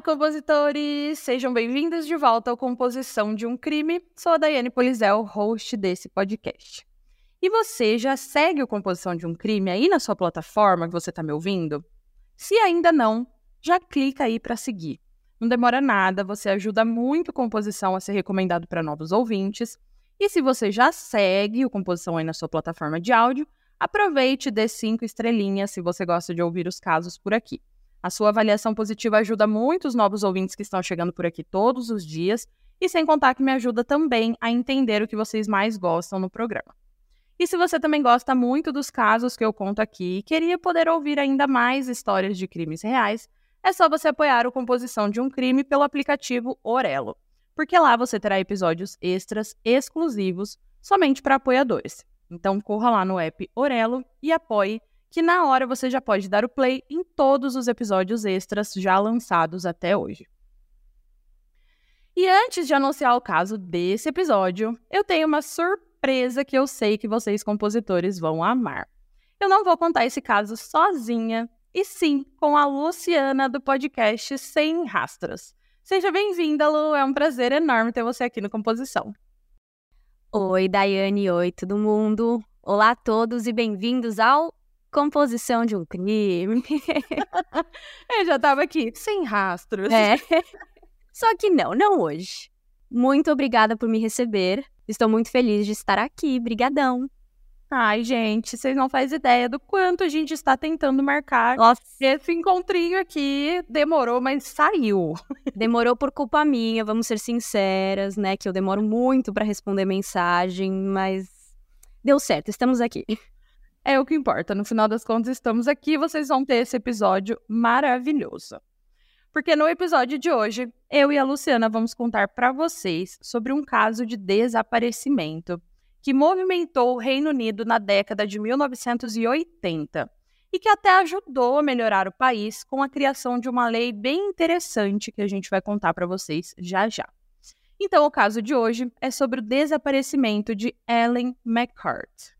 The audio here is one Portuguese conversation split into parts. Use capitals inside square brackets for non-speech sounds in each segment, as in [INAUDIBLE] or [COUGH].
Olá, compositores! Sejam bem-vindos de volta ao Composição de um Crime. Sou a Daiane Polizel, host desse podcast. E você já segue o Composição de um Crime aí na sua plataforma que você está me ouvindo? Se ainda não, já clica aí para seguir. Não demora nada, você ajuda muito a Composição a ser recomendado para novos ouvintes. E se você já segue o Composição aí na sua plataforma de áudio, aproveite e dê cinco estrelinhas se você gosta de ouvir os casos por aqui. A sua avaliação positiva ajuda muito os novos ouvintes que estão chegando por aqui todos os dias, e sem contar que me ajuda também a entender o que vocês mais gostam no programa. E se você também gosta muito dos casos que eu conto aqui e queria poder ouvir ainda mais histórias de crimes reais, é só você apoiar o Composição de um Crime pelo aplicativo Orelo, porque lá você terá episódios extras exclusivos somente para apoiadores. Então corra lá no app Orelo e apoie que na hora você já pode dar o play em todos os episódios extras já lançados até hoje. E antes de anunciar o caso desse episódio, eu tenho uma surpresa que eu sei que vocês compositores vão amar. Eu não vou contar esse caso sozinha, e sim com a Luciana do podcast Sem Rastros. Seja bem-vinda, Lu. É um prazer enorme ter você aqui no Composição. Oi, Daiane. Oi, todo mundo. Olá a todos e bem-vindos ao composição de um crime. eu [LAUGHS] já estava aqui, sem rastros. É. Só que não, não hoje. Muito obrigada por me receber. Estou muito feliz de estar aqui. Brigadão. Ai, gente, vocês não fazem ideia do quanto a gente está tentando marcar. Nossa. Esse encontrinho aqui demorou, mas saiu. [LAUGHS] Demorou por culpa minha, vamos ser sinceras, né? Que eu demoro muito para responder mensagem, mas deu certo, estamos aqui é o que importa. No final das contas, estamos aqui vocês vão ter esse episódio maravilhoso. Porque no episódio de hoje, eu e a Luciana vamos contar para vocês sobre um caso de desaparecimento que movimentou o Reino Unido na década de 1980 e que até ajudou a melhorar o país com a criação de uma lei bem interessante que a gente vai contar para vocês já já. Então, o caso de hoje é sobre o desaparecimento de Ellen McCart.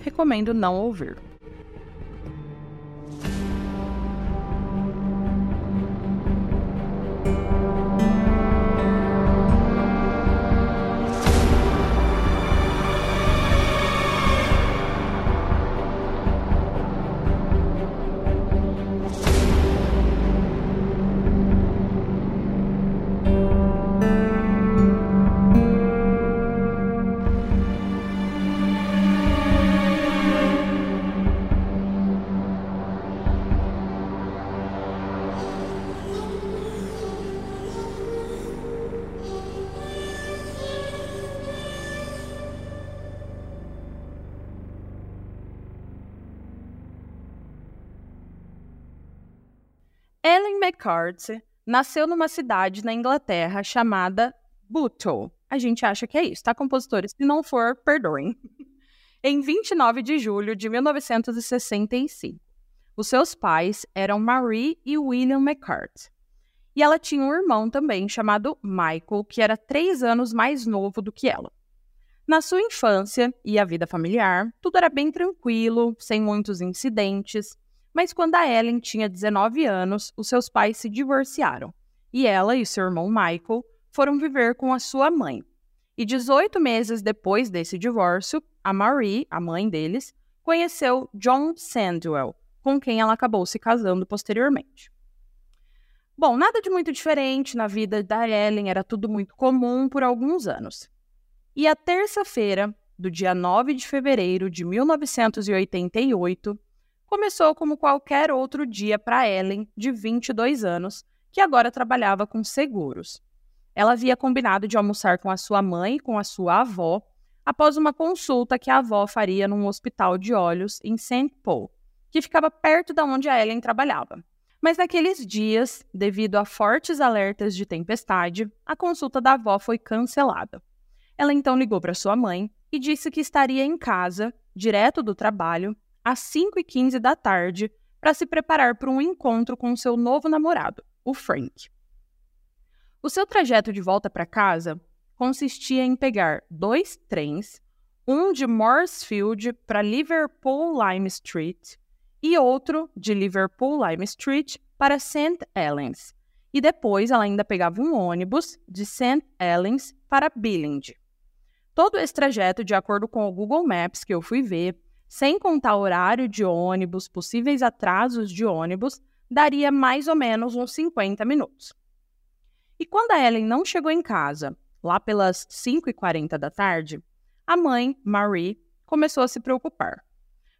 recomendo não ouvir. McCarthy nasceu numa cidade na Inglaterra chamada Bootle. A gente acha que é isso, tá, compositores? Se não for, perdoem. [LAUGHS] em 29 de julho de 1965. Os seus pais eram Marie e William McCarthy. E ela tinha um irmão também chamado Michael, que era três anos mais novo do que ela. Na sua infância e a vida familiar, tudo era bem tranquilo, sem muitos incidentes. Mas quando a Ellen tinha 19 anos, os seus pais se divorciaram e ela e seu irmão Michael foram viver com a sua mãe. E 18 meses depois desse divórcio, a Marie, a mãe deles, conheceu John Sandwell, com quem ela acabou se casando posteriormente. Bom, nada de muito diferente na vida da Ellen, era tudo muito comum por alguns anos. E a terça-feira, do dia 9 de fevereiro de 1988, começou como qualquer outro dia para Ellen, de 22 anos, que agora trabalhava com seguros. Ela havia combinado de almoçar com a sua mãe e com a sua avó após uma consulta que a avó faria num hospital de olhos em St. Paul, que ficava perto da onde a Ellen trabalhava. Mas naqueles dias, devido a fortes alertas de tempestade, a consulta da avó foi cancelada. Ela então ligou para sua mãe e disse que estaria em casa, direto do trabalho, às 5h15 da tarde, para se preparar para um encontro com seu novo namorado, o Frank. O seu trajeto de volta para casa consistia em pegar dois trens, um de Morrisfield para Liverpool Lime Street e outro de Liverpool Lime Street para St. Helens. E depois ela ainda pegava um ônibus de St. Helens para Billing. Todo esse trajeto, de acordo com o Google Maps que eu fui ver, sem contar horário de ônibus, possíveis atrasos de ônibus, daria mais ou menos uns 50 minutos. E quando a Ellen não chegou em casa, lá pelas 5h40 da tarde, a mãe, Marie, começou a se preocupar.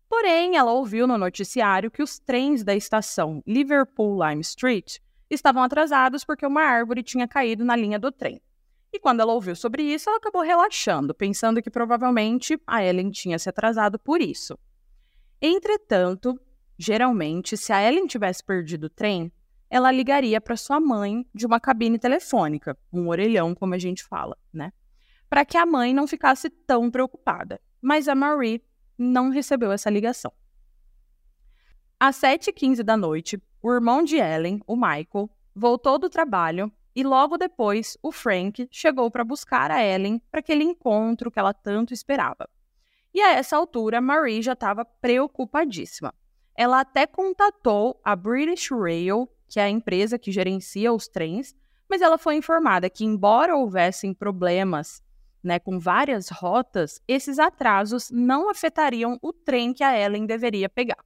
Porém, ela ouviu no noticiário que os trens da estação Liverpool Lime Street estavam atrasados porque uma árvore tinha caído na linha do trem. E quando ela ouviu sobre isso, ela acabou relaxando, pensando que provavelmente a Ellen tinha se atrasado por isso. Entretanto, geralmente, se a Ellen tivesse perdido o trem, ela ligaria para sua mãe de uma cabine telefônica, um orelhão, como a gente fala, né? Para que a mãe não ficasse tão preocupada. Mas a Marie não recebeu essa ligação. Às 7h15 da noite, o irmão de Ellen, o Michael, voltou do trabalho e logo depois o Frank chegou para buscar a Ellen para aquele encontro que ela tanto esperava. E a essa altura, Marie já estava preocupadíssima. Ela até contatou a British Rail, que é a empresa que gerencia os trens, mas ela foi informada que, embora houvessem problemas né, com várias rotas, esses atrasos não afetariam o trem que a Ellen deveria pegar.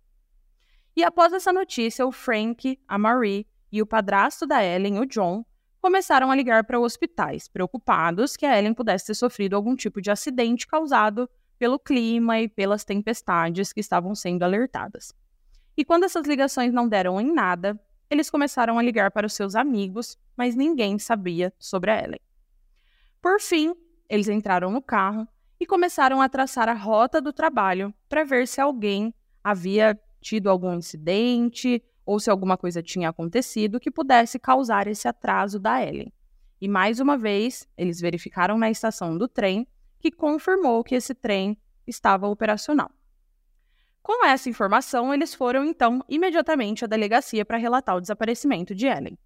E após essa notícia, o Frank, a Marie e o padrasto da Ellen, o John, começaram a ligar para hospitais, preocupados que a Ellen pudesse ter sofrido algum tipo de acidente causado pelo clima e pelas tempestades que estavam sendo alertadas. E quando essas ligações não deram em nada, eles começaram a ligar para os seus amigos, mas ninguém sabia sobre a Ellen. Por fim, eles entraram no carro e começaram a traçar a rota do trabalho para ver se alguém havia tido algum incidente ou se alguma coisa tinha acontecido que pudesse causar esse atraso da Ellen. E mais uma vez, eles verificaram na estação do trem que confirmou que esse trem estava operacional. Com essa informação, eles foram então imediatamente à delegacia para relatar o desaparecimento de Ellen.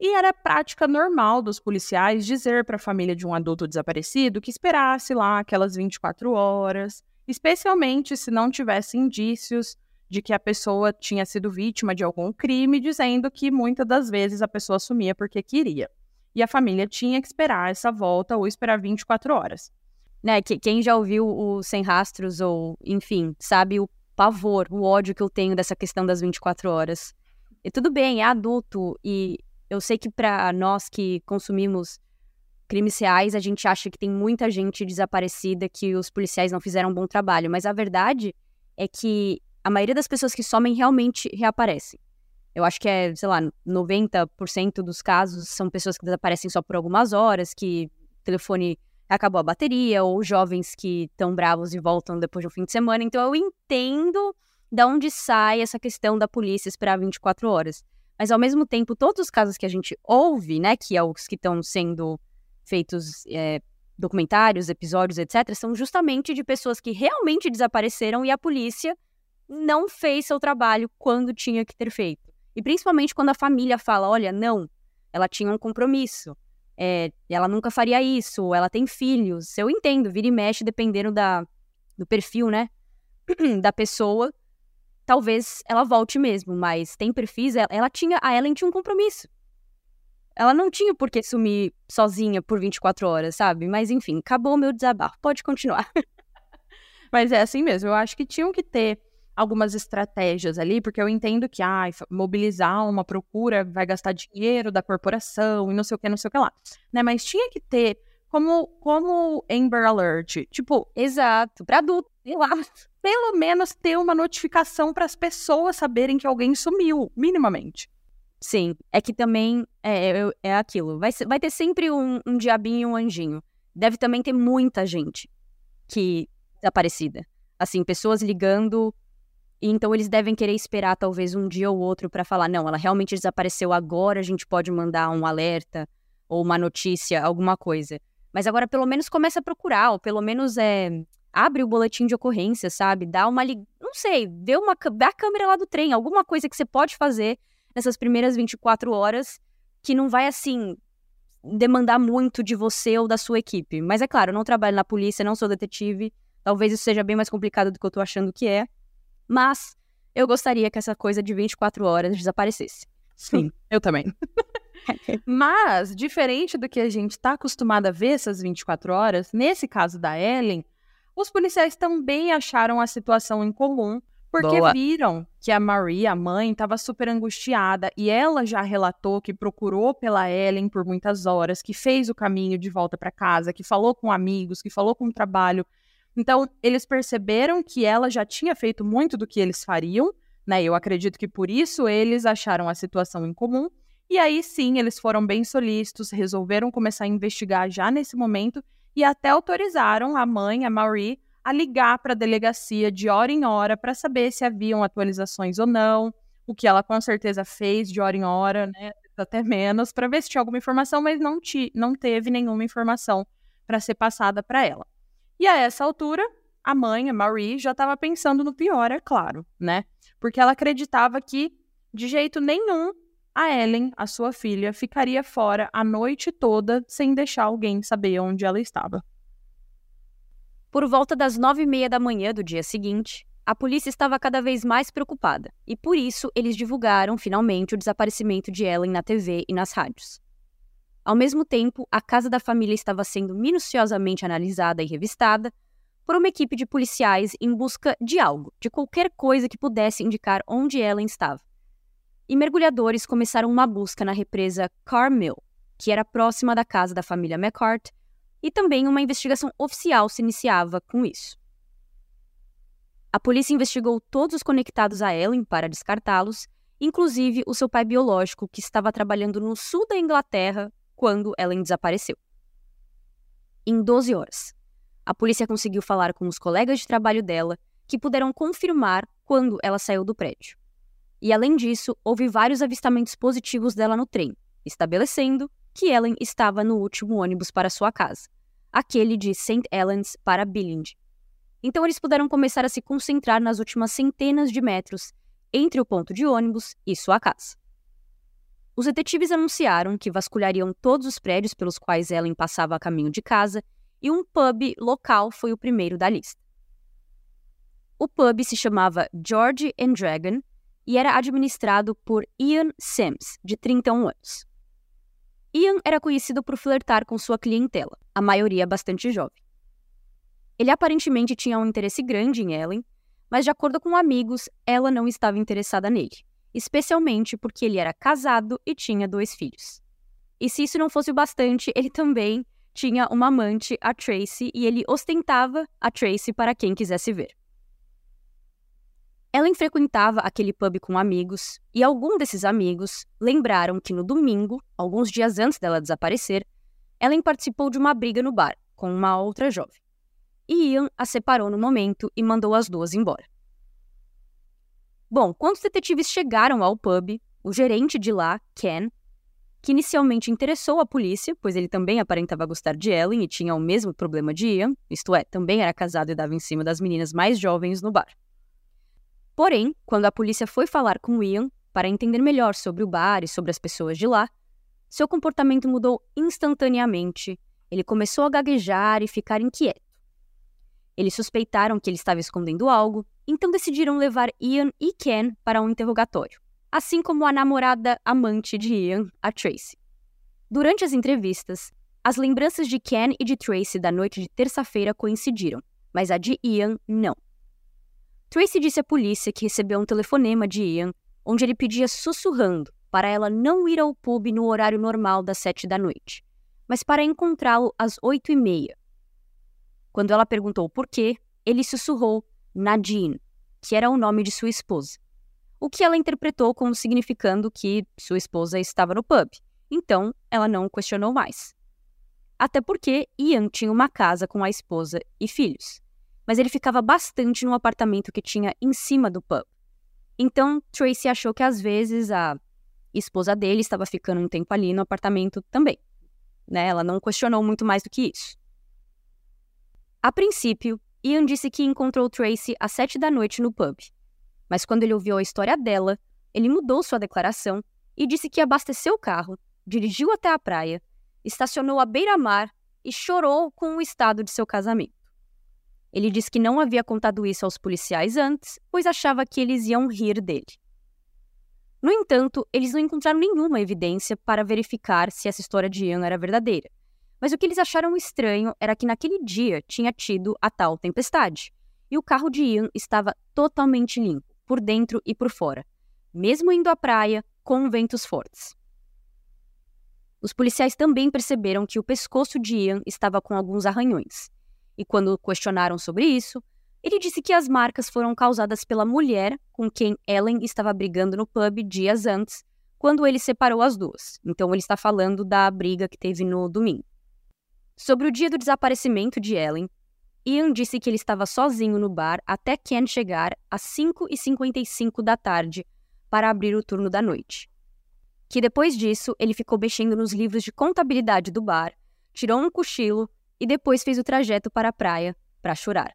E era prática normal dos policiais dizer para a família de um adulto desaparecido que esperasse lá aquelas 24 horas, especialmente se não tivesse indícios de que a pessoa tinha sido vítima de algum crime, dizendo que muitas das vezes a pessoa sumia porque queria. E a família tinha que esperar essa volta ou esperar 24 horas. Né, que, quem já ouviu o Sem Rastros ou, enfim, sabe o pavor, o ódio que eu tenho dessa questão das 24 horas. E tudo bem, é adulto e eu sei que para nós que consumimos crimes reais, a gente acha que tem muita gente desaparecida, que os policiais não fizeram um bom trabalho, mas a verdade é que a maioria das pessoas que somem realmente reaparecem. Eu acho que é, sei lá, 90% dos casos são pessoas que desaparecem só por algumas horas, que o telefone acabou a bateria, ou jovens que estão bravos e voltam depois de um fim de semana. Então eu entendo da onde sai essa questão da polícia esperar 24 horas. Mas ao mesmo tempo, todos os casos que a gente ouve, né, que é os que estão sendo feitos é, documentários, episódios, etc., são justamente de pessoas que realmente desapareceram e a polícia não fez seu trabalho quando tinha que ter feito. E principalmente quando a família fala: olha, não, ela tinha um compromisso, é, ela nunca faria isso, ela tem filhos. Eu entendo, vira e mexe dependendo da, do perfil, né, [CLEARS THROAT] da pessoa talvez ela volte mesmo, mas tem perfis, ela, ela tinha, a Ellen tinha um compromisso. Ela não tinha por que sumir sozinha por 24 horas, sabe? Mas enfim, acabou o meu desabafo. Pode continuar. [LAUGHS] Mas é assim mesmo. Eu acho que tinham que ter algumas estratégias ali, porque eu entendo que ah, mobilizar uma procura vai gastar dinheiro da corporação e não sei o que, não sei o que lá. Né? Mas tinha que ter como, como Amber Alert. Tipo, exato, para adulto, sei lá [LAUGHS] pelo menos ter uma notificação para as pessoas saberem que alguém sumiu, minimamente. Sim, é que também é, é, é aquilo. Vai, vai ter sempre um, um diabinho e um anjinho. Deve também ter muita gente que desaparecida. Assim, pessoas ligando. E então eles devem querer esperar talvez um dia ou outro para falar: não, ela realmente desapareceu agora, a gente pode mandar um alerta ou uma notícia, alguma coisa. Mas agora pelo menos começa a procurar, ou pelo menos é abre o boletim de ocorrência, sabe? Dá uma não sei, dê uma dá a câmera lá do trem, alguma coisa que você pode fazer nessas primeiras 24 horas que não vai assim demandar muito de você ou da sua equipe. Mas é claro, eu não trabalho na polícia, não sou detetive. Talvez isso seja bem mais complicado do que eu tô achando que é. Mas eu gostaria que essa coisa de 24 horas desaparecesse. Sim, eu também. [LAUGHS] Mas, diferente do que a gente está acostumado a ver essas 24 horas, nesse caso da Ellen, os policiais também acharam a situação incomum porque Boa. viram que a Marie, a mãe, estava super angustiada e ela já relatou que procurou pela Ellen por muitas horas, que fez o caminho de volta para casa, que falou com amigos, que falou com o trabalho. Então, eles perceberam que ela já tinha feito muito do que eles fariam, né? Eu acredito que por isso eles acharam a situação incomum. E aí sim, eles foram bem solícitos, resolveram começar a investigar já nesse momento e até autorizaram a mãe, a Marie, a ligar para a delegacia de hora em hora para saber se haviam atualizações ou não, o que ela com certeza fez de hora em hora, né, até menos, para ver se tinha alguma informação, mas não, não teve nenhuma informação para ser passada para ela. E a essa altura, a mãe, a Marie, já estava pensando no pior, é claro, né? Porque ela acreditava que, de jeito nenhum, a Ellen, a sua filha, ficaria fora a noite toda sem deixar alguém saber onde ela estava. Por volta das nove e meia da manhã do dia seguinte, a polícia estava cada vez mais preocupada e por isso eles divulgaram finalmente o desaparecimento de Ellen na TV e nas rádios. Ao mesmo tempo, a casa da família estava sendo minuciosamente analisada e revistada por uma equipe de policiais em busca de algo, de qualquer coisa que pudesse indicar onde Ellen estava. E mergulhadores começaram uma busca na represa Carmill, que era próxima da casa da família McCart e também uma investigação oficial se iniciava com isso. A polícia investigou todos os conectados a Ellen para descartá-los, inclusive o seu pai biológico, que estava trabalhando no sul da Inglaterra quando Ellen desapareceu. Em 12 horas, a polícia conseguiu falar com os colegas de trabalho dela, que puderam confirmar quando ela saiu do prédio. E além disso, houve vários avistamentos positivos dela no trem, estabelecendo que Ellen estava no último ônibus para sua casa, aquele de St. Helens para Billing. Então eles puderam começar a se concentrar nas últimas centenas de metros entre o ponto de ônibus e sua casa. Os detetives anunciaram que vasculhariam todos os prédios pelos quais Ellen passava a caminho de casa e um pub local foi o primeiro da lista. O pub se chamava George and Dragon e era administrado por Ian Sims, de 31 anos. Ian era conhecido por flertar com sua clientela, a maioria bastante jovem. Ele aparentemente tinha um interesse grande em Ellen, mas de acordo com amigos, ela não estava interessada nele, especialmente porque ele era casado e tinha dois filhos. E se isso não fosse o bastante, ele também tinha uma amante, a Tracy, e ele ostentava a Tracy para quem quisesse ver. Ellen frequentava aquele pub com amigos, e algum desses amigos lembraram que no domingo, alguns dias antes dela desaparecer, Ellen participou de uma briga no bar com uma outra jovem. E Ian a separou no momento e mandou as duas embora. Bom, quando os detetives chegaram ao pub, o gerente de lá, Ken, que inicialmente interessou a polícia, pois ele também aparentava gostar de Ellen e tinha o mesmo problema de Ian, isto é, também era casado e dava em cima das meninas mais jovens no bar. Porém, quando a polícia foi falar com Ian para entender melhor sobre o bar e sobre as pessoas de lá, seu comportamento mudou instantaneamente. Ele começou a gaguejar e ficar inquieto. Eles suspeitaram que ele estava escondendo algo, então decidiram levar Ian e Ken para um interrogatório, assim como a namorada amante de Ian, a Tracy. Durante as entrevistas, as lembranças de Ken e de Tracy da noite de terça-feira coincidiram, mas a de Ian não. Tracy disse à polícia que recebeu um telefonema de Ian, onde ele pedia sussurrando para ela não ir ao pub no horário normal das sete da noite, mas para encontrá-lo às oito e meia. Quando ela perguntou por quê, ele sussurrou Nadine, que era o nome de sua esposa. o que ela interpretou como significando que sua esposa estava no pub. Então, ela não questionou mais. Até porque Ian tinha uma casa com a esposa e filhos, mas ele ficava bastante no apartamento que tinha em cima do pub. Então, Tracy achou que às vezes a esposa dele estava ficando um tempo ali no apartamento também. Né? Ela não questionou muito mais do que isso. A princípio, Ian disse que encontrou Tracy às sete da noite no pub, mas quando ele ouviu a história dela, ele mudou sua declaração e disse que abasteceu o carro, dirigiu até a praia, estacionou à beira-mar e chorou com o estado de seu casamento. Ele disse que não havia contado isso aos policiais antes, pois achava que eles iam rir dele. No entanto, eles não encontraram nenhuma evidência para verificar se essa história de Ian era verdadeira. Mas o que eles acharam estranho era que naquele dia tinha tido a tal tempestade, e o carro de Ian estava totalmente limpo por dentro e por fora, mesmo indo à praia com ventos fortes. Os policiais também perceberam que o pescoço de Ian estava com alguns arranhões. E quando questionaram sobre isso, ele disse que as marcas foram causadas pela mulher com quem Ellen estava brigando no pub dias antes, quando ele separou as duas. Então ele está falando da briga que teve no domingo. Sobre o dia do desaparecimento de Ellen, Ian disse que ele estava sozinho no bar até Ken chegar às 5h55 da tarde para abrir o turno da noite. Que depois disso, ele ficou mexendo nos livros de contabilidade do bar, tirou um cochilo e depois fez o trajeto para a praia para chorar.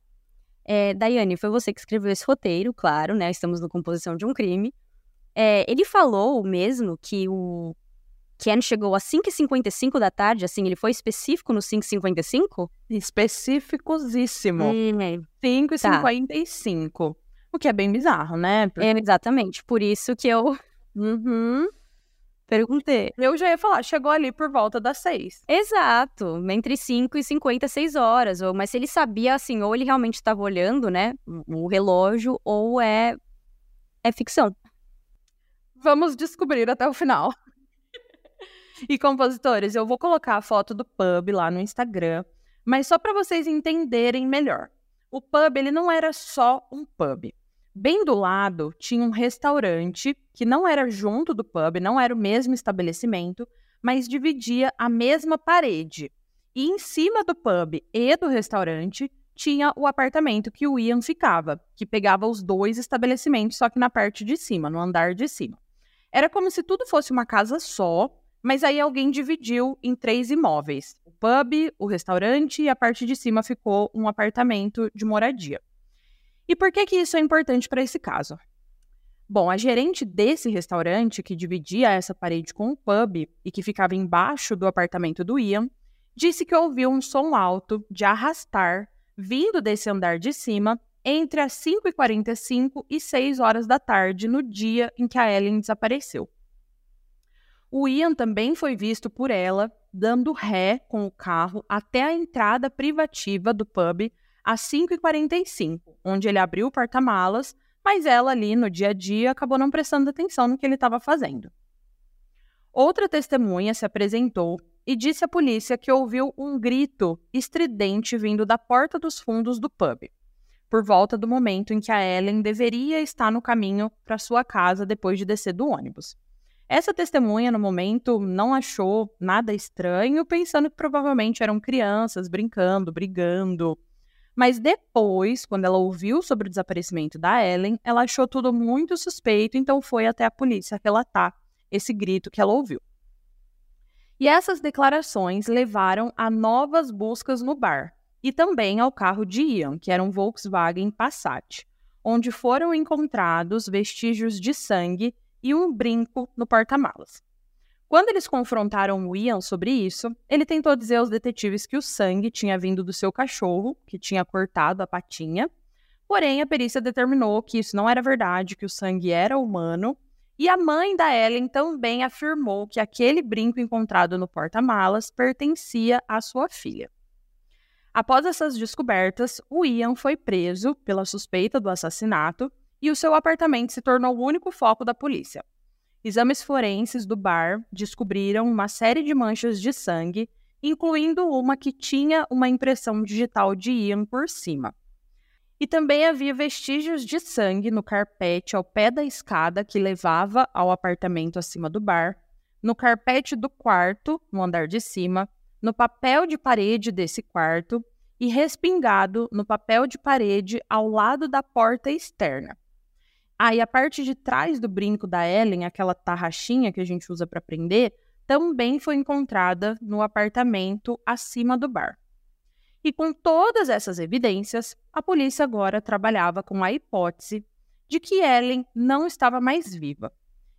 É, Daiane, foi você que escreveu esse roteiro, claro, né? Estamos na composição de um crime. É, ele falou mesmo que o Ken chegou às 5h55 da tarde, assim, ele foi específico no 5h55? Especificosíssimo. Hum, 5h55. Tá. O que é bem bizarro, né? É, exatamente. Por isso que eu uhum. perguntei. Eu já ia falar, chegou ali por volta das 6. Exato. Entre 5 e 56 horas. Mas se ele sabia, assim, ou ele realmente estava olhando, né, o relógio, ou é, é ficção. Vamos descobrir até o final. E compositores, eu vou colocar a foto do pub lá no Instagram, mas só para vocês entenderem melhor. O pub ele não era só um pub. Bem do lado tinha um restaurante que não era junto do pub, não era o mesmo estabelecimento, mas dividia a mesma parede. E em cima do pub e do restaurante tinha o apartamento que o Ian ficava, que pegava os dois estabelecimentos, só que na parte de cima, no andar de cima. Era como se tudo fosse uma casa só, mas aí alguém dividiu em três imóveis: o pub, o restaurante e a parte de cima ficou um apartamento de moradia. E por que que isso é importante para esse caso? Bom, a gerente desse restaurante que dividia essa parede com o pub e que ficava embaixo do apartamento do Ian, disse que ouviu um som alto de arrastar vindo desse andar de cima entre as 5h45 e 6 horas da tarde no dia em que a Ellen desapareceu. O Ian também foi visto por ela dando ré com o carro até a entrada privativa do pub às 5h45, onde ele abriu o porta-malas, mas ela ali no dia a dia acabou não prestando atenção no que ele estava fazendo. Outra testemunha se apresentou e disse à polícia que ouviu um grito estridente vindo da porta dos fundos do pub, por volta do momento em que a Ellen deveria estar no caminho para sua casa depois de descer do ônibus. Essa testemunha, no momento, não achou nada estranho, pensando que provavelmente eram crianças brincando, brigando. Mas depois, quando ela ouviu sobre o desaparecimento da Ellen, ela achou tudo muito suspeito, então foi até a polícia relatar esse grito que ela ouviu. E essas declarações levaram a novas buscas no bar e também ao carro de Ian, que era um Volkswagen Passat, onde foram encontrados vestígios de sangue e um brinco no porta-malas. Quando eles confrontaram o Ian sobre isso, ele tentou dizer aos detetives que o sangue tinha vindo do seu cachorro, que tinha cortado a patinha. Porém, a perícia determinou que isso não era verdade, que o sangue era humano. E a mãe da Ellen também afirmou que aquele brinco encontrado no porta-malas pertencia à sua filha. Após essas descobertas, o Ian foi preso pela suspeita do assassinato e o seu apartamento se tornou o único foco da polícia. Exames forenses do bar descobriram uma série de manchas de sangue, incluindo uma que tinha uma impressão digital de Ian por cima. E também havia vestígios de sangue no carpete ao pé da escada que levava ao apartamento acima do bar, no carpete do quarto, no andar de cima, no papel de parede desse quarto e respingado no papel de parede ao lado da porta externa. Ah, e a parte de trás do brinco da Ellen, aquela tarraxinha que a gente usa para prender, também foi encontrada no apartamento acima do bar. E com todas essas evidências, a polícia agora trabalhava com a hipótese de que Ellen não estava mais viva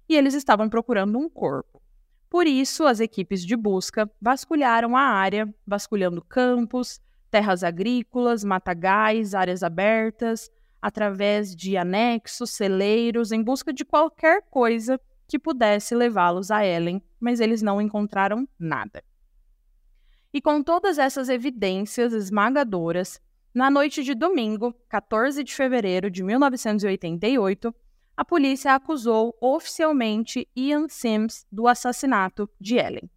e eles estavam procurando um corpo. Por isso, as equipes de busca vasculharam a área, vasculhando campos, terras agrícolas, matagais, áreas abertas, através de anexos, celeiros, em busca de qualquer coisa que pudesse levá-los a Ellen, mas eles não encontraram nada. E com todas essas evidências esmagadoras, na noite de domingo, 14 de fevereiro de 1988, a polícia acusou oficialmente Ian Sims do assassinato de Ellen.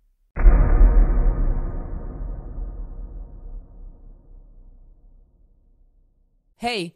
Hey,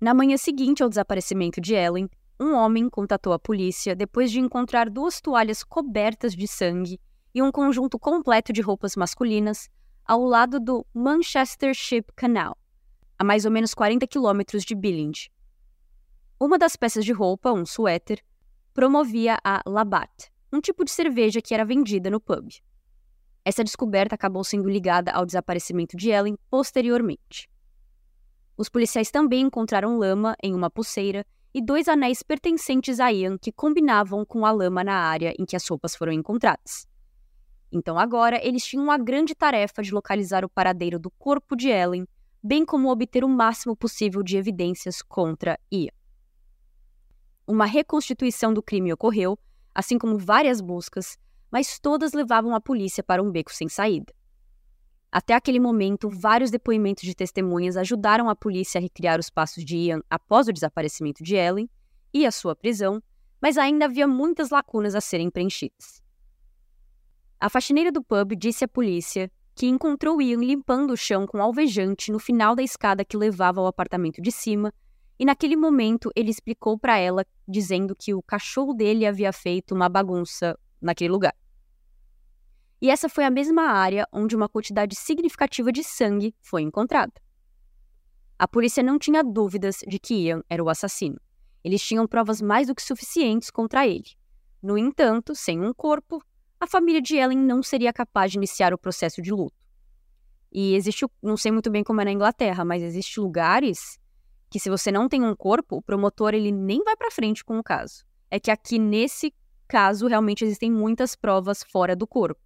Na manhã seguinte ao desaparecimento de Ellen, um homem contatou a polícia depois de encontrar duas toalhas cobertas de sangue e um conjunto completo de roupas masculinas ao lado do Manchester Ship Canal, a mais ou menos 40 quilômetros de Billing. Uma das peças de roupa, um suéter, promovia a Labatt, um tipo de cerveja que era vendida no pub. Essa descoberta acabou sendo ligada ao desaparecimento de Ellen posteriormente. Os policiais também encontraram lama em uma pulseira e dois anéis pertencentes a Ian que combinavam com a lama na área em que as roupas foram encontradas. Então agora eles tinham a grande tarefa de localizar o paradeiro do corpo de Ellen, bem como obter o máximo possível de evidências contra Ian. Uma reconstituição do crime ocorreu, assim como várias buscas, mas todas levavam a polícia para um beco sem saída. Até aquele momento, vários depoimentos de testemunhas ajudaram a polícia a recriar os passos de Ian após o desaparecimento de Ellen e a sua prisão, mas ainda havia muitas lacunas a serem preenchidas. A faxineira do pub disse à polícia que encontrou Ian limpando o chão com alvejante no final da escada que levava ao apartamento de cima, e naquele momento ele explicou para ela, dizendo que o cachorro dele havia feito uma bagunça naquele lugar e essa foi a mesma área onde uma quantidade significativa de sangue foi encontrada. A polícia não tinha dúvidas de que Ian era o assassino. Eles tinham provas mais do que suficientes contra ele. No entanto, sem um corpo, a família de Ellen não seria capaz de iniciar o processo de luto. E existe, não sei muito bem como é na Inglaterra, mas existe lugares que se você não tem um corpo, o promotor ele nem vai para frente com o caso. É que aqui nesse caso realmente existem muitas provas fora do corpo.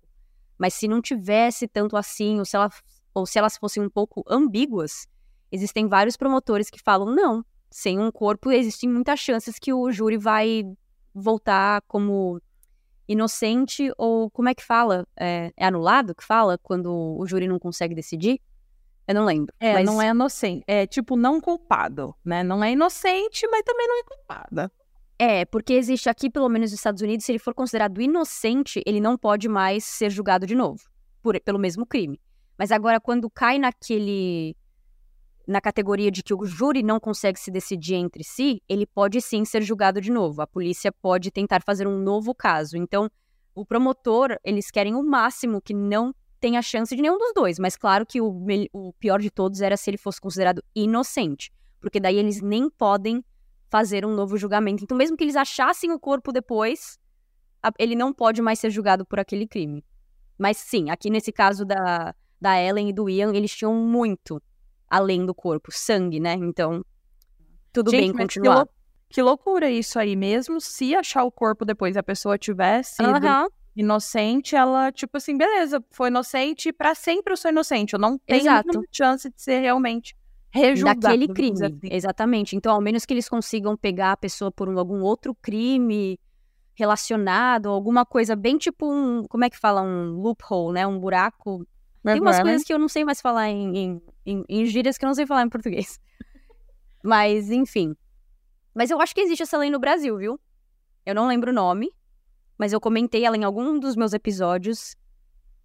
Mas se não tivesse tanto assim, ou se, ela, ou se elas fossem um pouco ambíguas, existem vários promotores que falam: não, sem um corpo existem muitas chances que o júri vai voltar como inocente ou como é que fala? É, é, anulado que fala quando o júri não consegue decidir? Eu não lembro. É, mas... não é inocente. É tipo não culpado, né? Não é inocente, mas também não é culpada. É, porque existe aqui, pelo menos nos Estados Unidos, se ele for considerado inocente, ele não pode mais ser julgado de novo, por, pelo mesmo crime. Mas agora, quando cai naquele. na categoria de que o júri não consegue se decidir entre si, ele pode sim ser julgado de novo. A polícia pode tentar fazer um novo caso. Então, o promotor, eles querem o máximo que não tenha chance de nenhum dos dois. Mas claro que o, o pior de todos era se ele fosse considerado inocente. Porque daí eles nem podem fazer um novo julgamento. Então, mesmo que eles achassem o corpo depois, ele não pode mais ser julgado por aquele crime. Mas sim, aqui nesse caso da, da Ellen e do Ian, eles tinham muito além do corpo, sangue, né? Então, tudo Gente, bem continuar. Que, que, loucura isso aí, mesmo se achar o corpo depois a pessoa tivesse sido uhum. inocente, ela, tipo assim, beleza, foi inocente, para sempre eu sou inocente, eu não tenho chance de ser realmente rejulgado. daquele crime. assim. Exatamente. Então, ao menos que eles consigam pegar a pessoa por um- algum outro crime relacionado, alguma coisa bem tipo um. Como é que fala? Um loophole, né? Um buraco. Tem umas Uhum. coisas que eu não sei mais falar em, em, em, em gírias que eu não sei falar em português. [LAUGHS] Mas, enfim. Mas eu acho que existe essa lei no Brasil, viu? Eu não lembro o nome, mas eu comentei ela em algum dos meus episódios,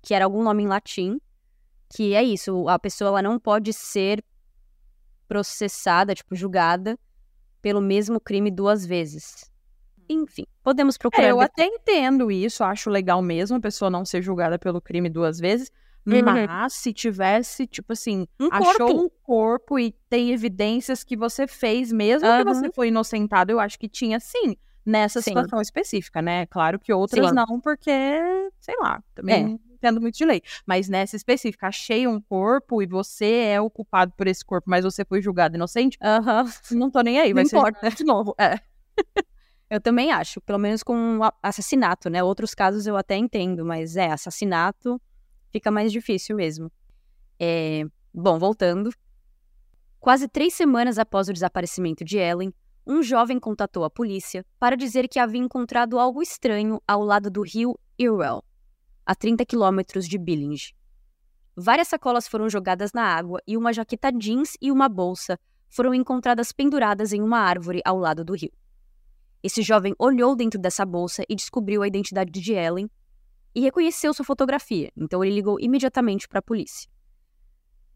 que era algum nome em latim, que é isso, a pessoa ela não pode ser processada, tipo, julgada pelo mesmo crime duas vezes. Enfim, podemos procurar. É, eu depois. até entendo isso, acho legal mesmo a pessoa não ser julgada pelo crime duas vezes. Uhum. Mas se tivesse, tipo assim, Um achou corpo. um corpo e tem evidências que você fez, mesmo que Aham. você foi inocentado, eu acho que tinha sim, nessa Sim. situação específica, né? Claro que outras Sim. não, porque, sei lá, também É. não entendo muito de lei. Mas nessa específica, achei um corpo e você é o culpado por esse corpo, mas você foi julgado inocente, Aham. [LAUGHS] não tô nem aí, Não vai ser importa. de novo. É. Eu também acho, pelo menos com assassinato, né? Outros casos eu até entendo, mas é, assassinato fica mais difícil mesmo. É, bom, voltando. Quase três semanas após o desaparecimento de Ellen, um jovem contatou a polícia para dizer que havia encontrado algo estranho ao lado do rio Irwell, a 30 quilômetros de Billinge. Várias sacolas foram jogadas na água e uma jaqueta jeans e uma bolsa foram encontradas penduradas em uma árvore ao lado do rio. Esse jovem olhou dentro dessa bolsa e descobriu a identidade de Ellen e reconheceu sua fotografia, então ele ligou imediatamente para a polícia.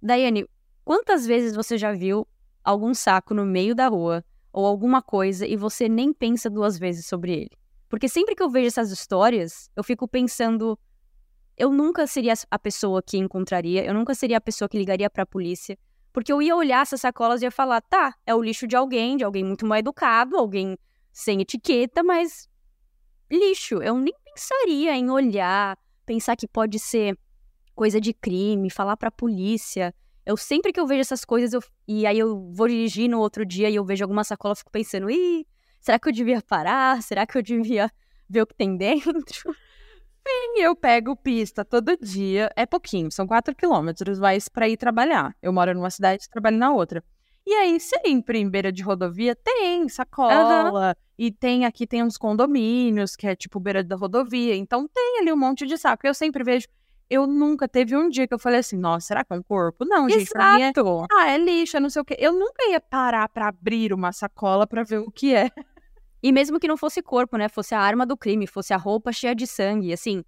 Daiane, quantas vezes você já viu algum saco no meio da rua ou alguma coisa e você nem pensa duas vezes sobre ele? Porque sempre que eu vejo essas histórias, eu fico pensando, eu nunca seria a pessoa que encontraria, eu nunca seria a pessoa que ligaria para a polícia, porque eu ia olhar essas sacolas e ia falar, tá, é o lixo de alguém, de alguém muito mal educado, alguém sem etiqueta, mas lixo. Eu nem pensaria em olhar, pensar que pode ser coisa de crime, falar pra polícia. Eu sempre que eu vejo essas coisas, eu- e aí eu vou dirigir no outro dia e eu vejo alguma sacola, fico pensando, ih, será que eu devia parar? Será que eu devia ver o que tem dentro? Sim, eu pego pista todo dia. É pouquinho, são quatro quilômetros, mas para ir trabalhar. Eu moro numa cidade e trabalho na outra. E aí, sempre em beira de rodovia, tem sacola. E tem aqui, tem uns condomínios, que é tipo beira da rodovia. Então tem ali um monte de saco. Eu sempre vejo. Eu nunca teve um dia que eu falei assim, nossa, será que é um corpo? Não, gente, pra mim é, ah, é lixo, é não sei o quê. Eu nunca ia parar pra abrir uma sacola pra ver o que é. E mesmo que não fosse corpo, né? Fosse a arma do crime, fosse a roupa cheia de sangue, assim.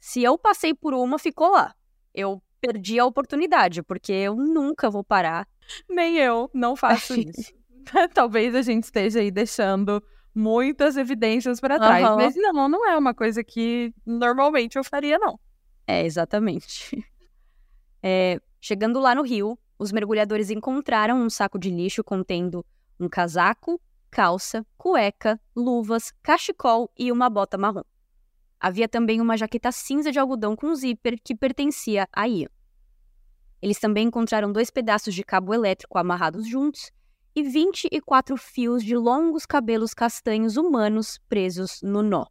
Se eu passei por uma, ficou lá. Eu perdi a oportunidade, porque eu nunca vou parar. Nem eu não faço [LAUGHS] isso. [LAUGHS] Talvez a gente esteja aí deixando muitas evidências pra trás. Aham. Mas não, não é uma coisa que normalmente eu faria, não. É, exatamente. [LAUGHS] É, chegando lá no rio, os mergulhadores encontraram um saco de lixo contendo um casaco, calça, cueca, luvas, cachecol e uma bota marrom. Havia também uma jaqueta cinza de algodão com zíper que pertencia a Ian. Eles também encontraram dois pedaços de cabo elétrico amarrados juntos e 24 fios de longos cabelos castanhos humanos presos no nó.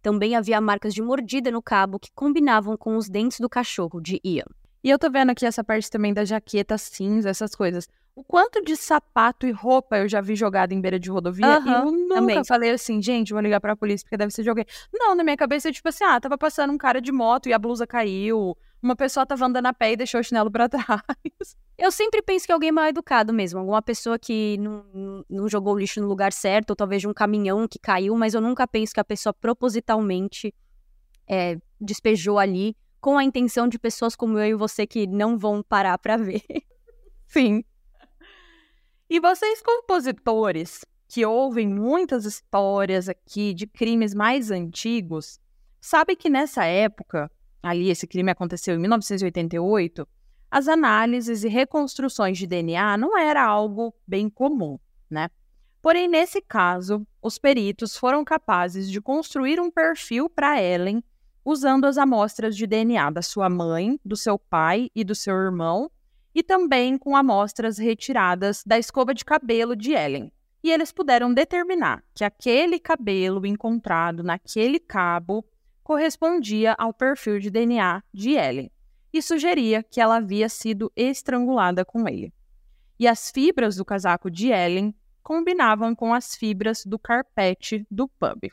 Também havia marcas de mordida no cabo que combinavam com os dentes do cachorro de Ian. E eu tô vendo aqui essa parte também da jaqueta cinza, essas coisas. O quanto de sapato e roupa eu já vi jogado em beira de rodovia. e Aham, eu nunca também. falei assim, gente, vou ligar pra polícia porque deve ser de alguém. Não, na minha cabeça é tipo assim, ah, tava passando um cara de moto e a blusa caiu. Uma pessoa tava andando a pé e deixou o chinelo pra [LAUGHS] trás. Eu sempre penso que é alguém mal educado mesmo, alguma pessoa que não, não- não jogou o lixo no lugar certo, ou talvez de um caminhão que caiu, mas eu nunca penso que a pessoa propositalmente é, despejou ali com a intenção de pessoas como eu e você que não vão parar pra ver. [LAUGHS] Sim. E vocês, compositores, que ouvem muitas histórias aqui de crimes mais antigos, sabem que nessa época, ali esse crime aconteceu em 1988, as análises e reconstruções de DNA não era algo bem comum, né? Porém, nesse caso, os peritos foram capazes de construir um perfil para Ellen usando as amostras de DNA da sua mãe, do seu pai e do seu irmão, e também com amostras retiradas da escova de cabelo de Ellen. E eles puderam determinar que aquele cabelo encontrado naquele cabo correspondia ao perfil de DNA de Ellen e sugeria que ela havia sido estrangulada com ele. e as fibras do casaco de Ellen combinavam com as fibras do carpete do pub.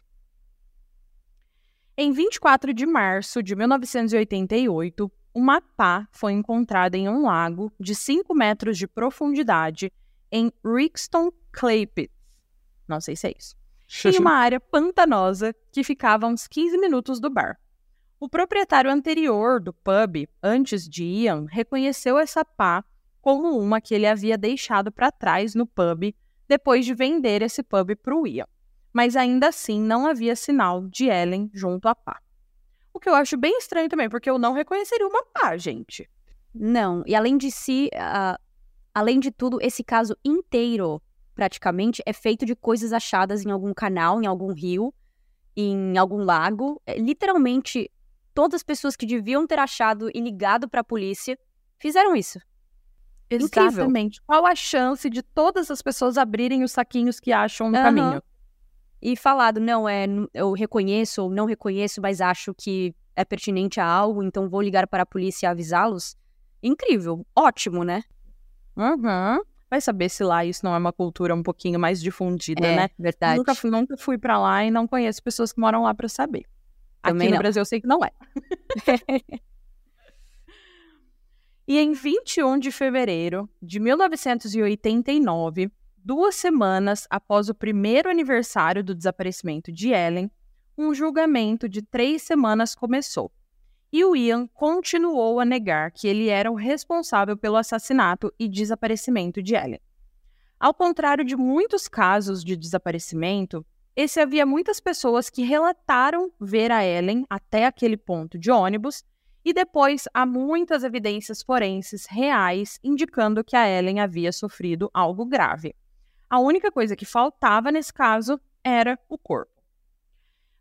Em 24 de março de 1988, uma pá foi encontrada em um lago de 5 metros de profundidade em Rixton Clay Pits. Não sei se é isso. [LAUGHS] Em uma área pantanosa que ficava a uns 15 minutos do bar. O proprietário anterior do pub, antes de Ian, reconheceu essa pá como uma que ele havia deixado para trás no pub depois de vender esse pub para o Ian. Mas ainda assim não havia sinal de Ellen junto à pá. O que eu acho bem estranho também, porque eu não reconheceria uma pá, gente. Não, e além de si, uh, além de tudo, esse caso inteiro, praticamente, é feito de coisas achadas em algum canal, em algum rio, em algum lago. É, literalmente, todas as pessoas que deviam ter achado e ligado para a polícia fizeram isso. Exatamente. Incrível. Qual a chance de todas as pessoas abrirem os saquinhos que acham no uhum. caminho? E falado, não, é, eu reconheço ou não reconheço, mas acho que é pertinente a algo, então vou ligar para a polícia e avisá-los. Incrível, ótimo, né? Uhum. Vai saber se lá isso não é uma cultura um pouquinho mais difundida, é, né? Verdade. Nunca fui, nunca fui para lá e não conheço pessoas que moram lá para saber. Também Aqui no Brasil eu sei que não é. [LAUGHS] E em 21 de fevereiro de 1989, duas semanas após o primeiro aniversário do desaparecimento de Ellen, um julgamento de três semanas começou. E o Ian continuou a negar que ele era o responsável pelo assassinato e desaparecimento de Ellen. Ao contrário de muitos casos de desaparecimento, esse havia muitas pessoas que relataram ver a Ellen até aquele ponto de ônibus e depois há muitas evidências forenses reais indicando que a Ellen havia sofrido algo grave. A única coisa que faltava nesse caso era o corpo.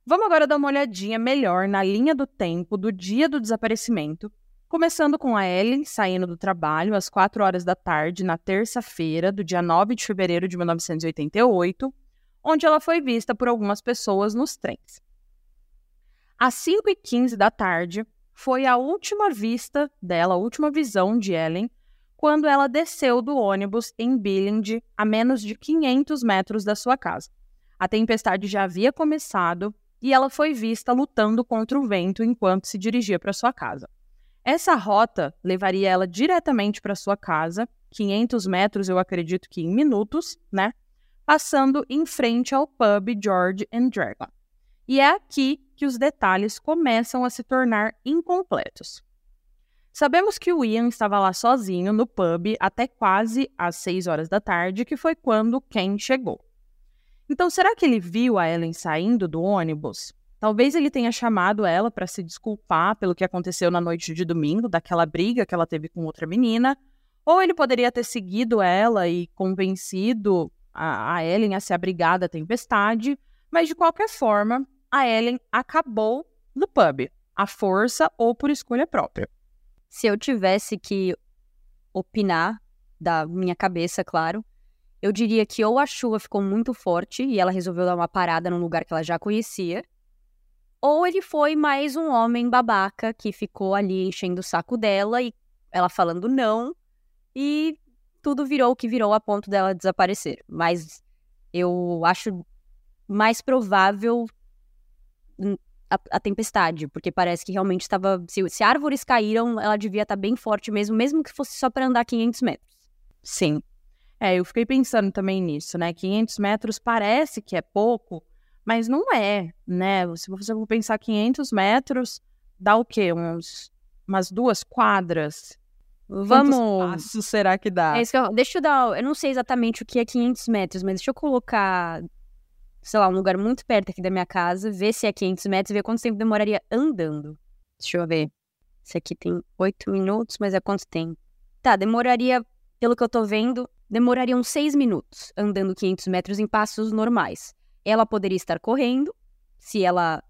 Vamos agora dar uma olhadinha melhor na linha do tempo do dia do desaparecimento, começando com a Ellen saindo do trabalho às 4 horas da tarde na terça-feira do dia 9 de fevereiro de 1988, onde ela foi vista por algumas pessoas nos trens. Às 5 e 15 da tarde, foi a última vista dela, a última visão de Ellen, quando ela desceu do ônibus em Billings, a menos de 500 metros da sua casa. A tempestade já havia começado e ela foi vista lutando contra o vento enquanto se dirigia para sua casa. Essa rota levaria ela diretamente para sua casa, 500 metros, eu acredito que em minutos, né? Passando em frente ao pub George and Dragon. E é aqui que os detalhes começam a se tornar incompletos. Sabemos que o Ian estava lá sozinho no pub até quase às 6 horas da tarde, que foi quando Ken chegou. Então, será que ele viu a Ellen saindo do ônibus? Talvez ele tenha chamado ela para se desculpar pelo que aconteceu na noite de domingo, daquela briga que ela teve com outra menina, ou ele poderia ter seguido ela e convencido a, a Ellen a se abrigar da tempestade, mas de qualquer forma, a Ellen acabou no pub, à força ou por escolha própria. Se eu tivesse que opinar da minha cabeça, claro, eu diria que ou a chuva ficou muito forte e ela resolveu dar uma parada num lugar que ela já conhecia, ou ele foi mais um homem babaca que ficou ali enchendo o saco dela e ela falando não, e tudo virou o que virou a ponto dela desaparecer. Mas eu acho mais provável a, a, tempestade, porque parece que realmente estava. Se, se, árvores caíram, ela devia estar tá bem forte mesmo, mesmo que fosse só para andar 500 metros. Sim. É, eu fiquei pensando também nisso, né? 500 metros parece que é pouco, mas não é, né? Se você for pensar 500 metros, dá o quê? Uns, umas duas quadras. Vamos. Quantos passos será que dá? É eu, deixa eu dar. Eu não sei exatamente o que é 500 metros, mas deixa eu colocar sei lá, um lugar muito perto aqui da minha casa, ver se é 500 metros e ver quanto tempo demoraria andando. Deixa eu ver. Esse aqui tem 8 minutos, mas é quanto tem? Tá, demoraria, pelo que eu tô vendo, demoraria uns 6 minutos andando 500 metros em passos normais. Ela poderia estar correndo, se ela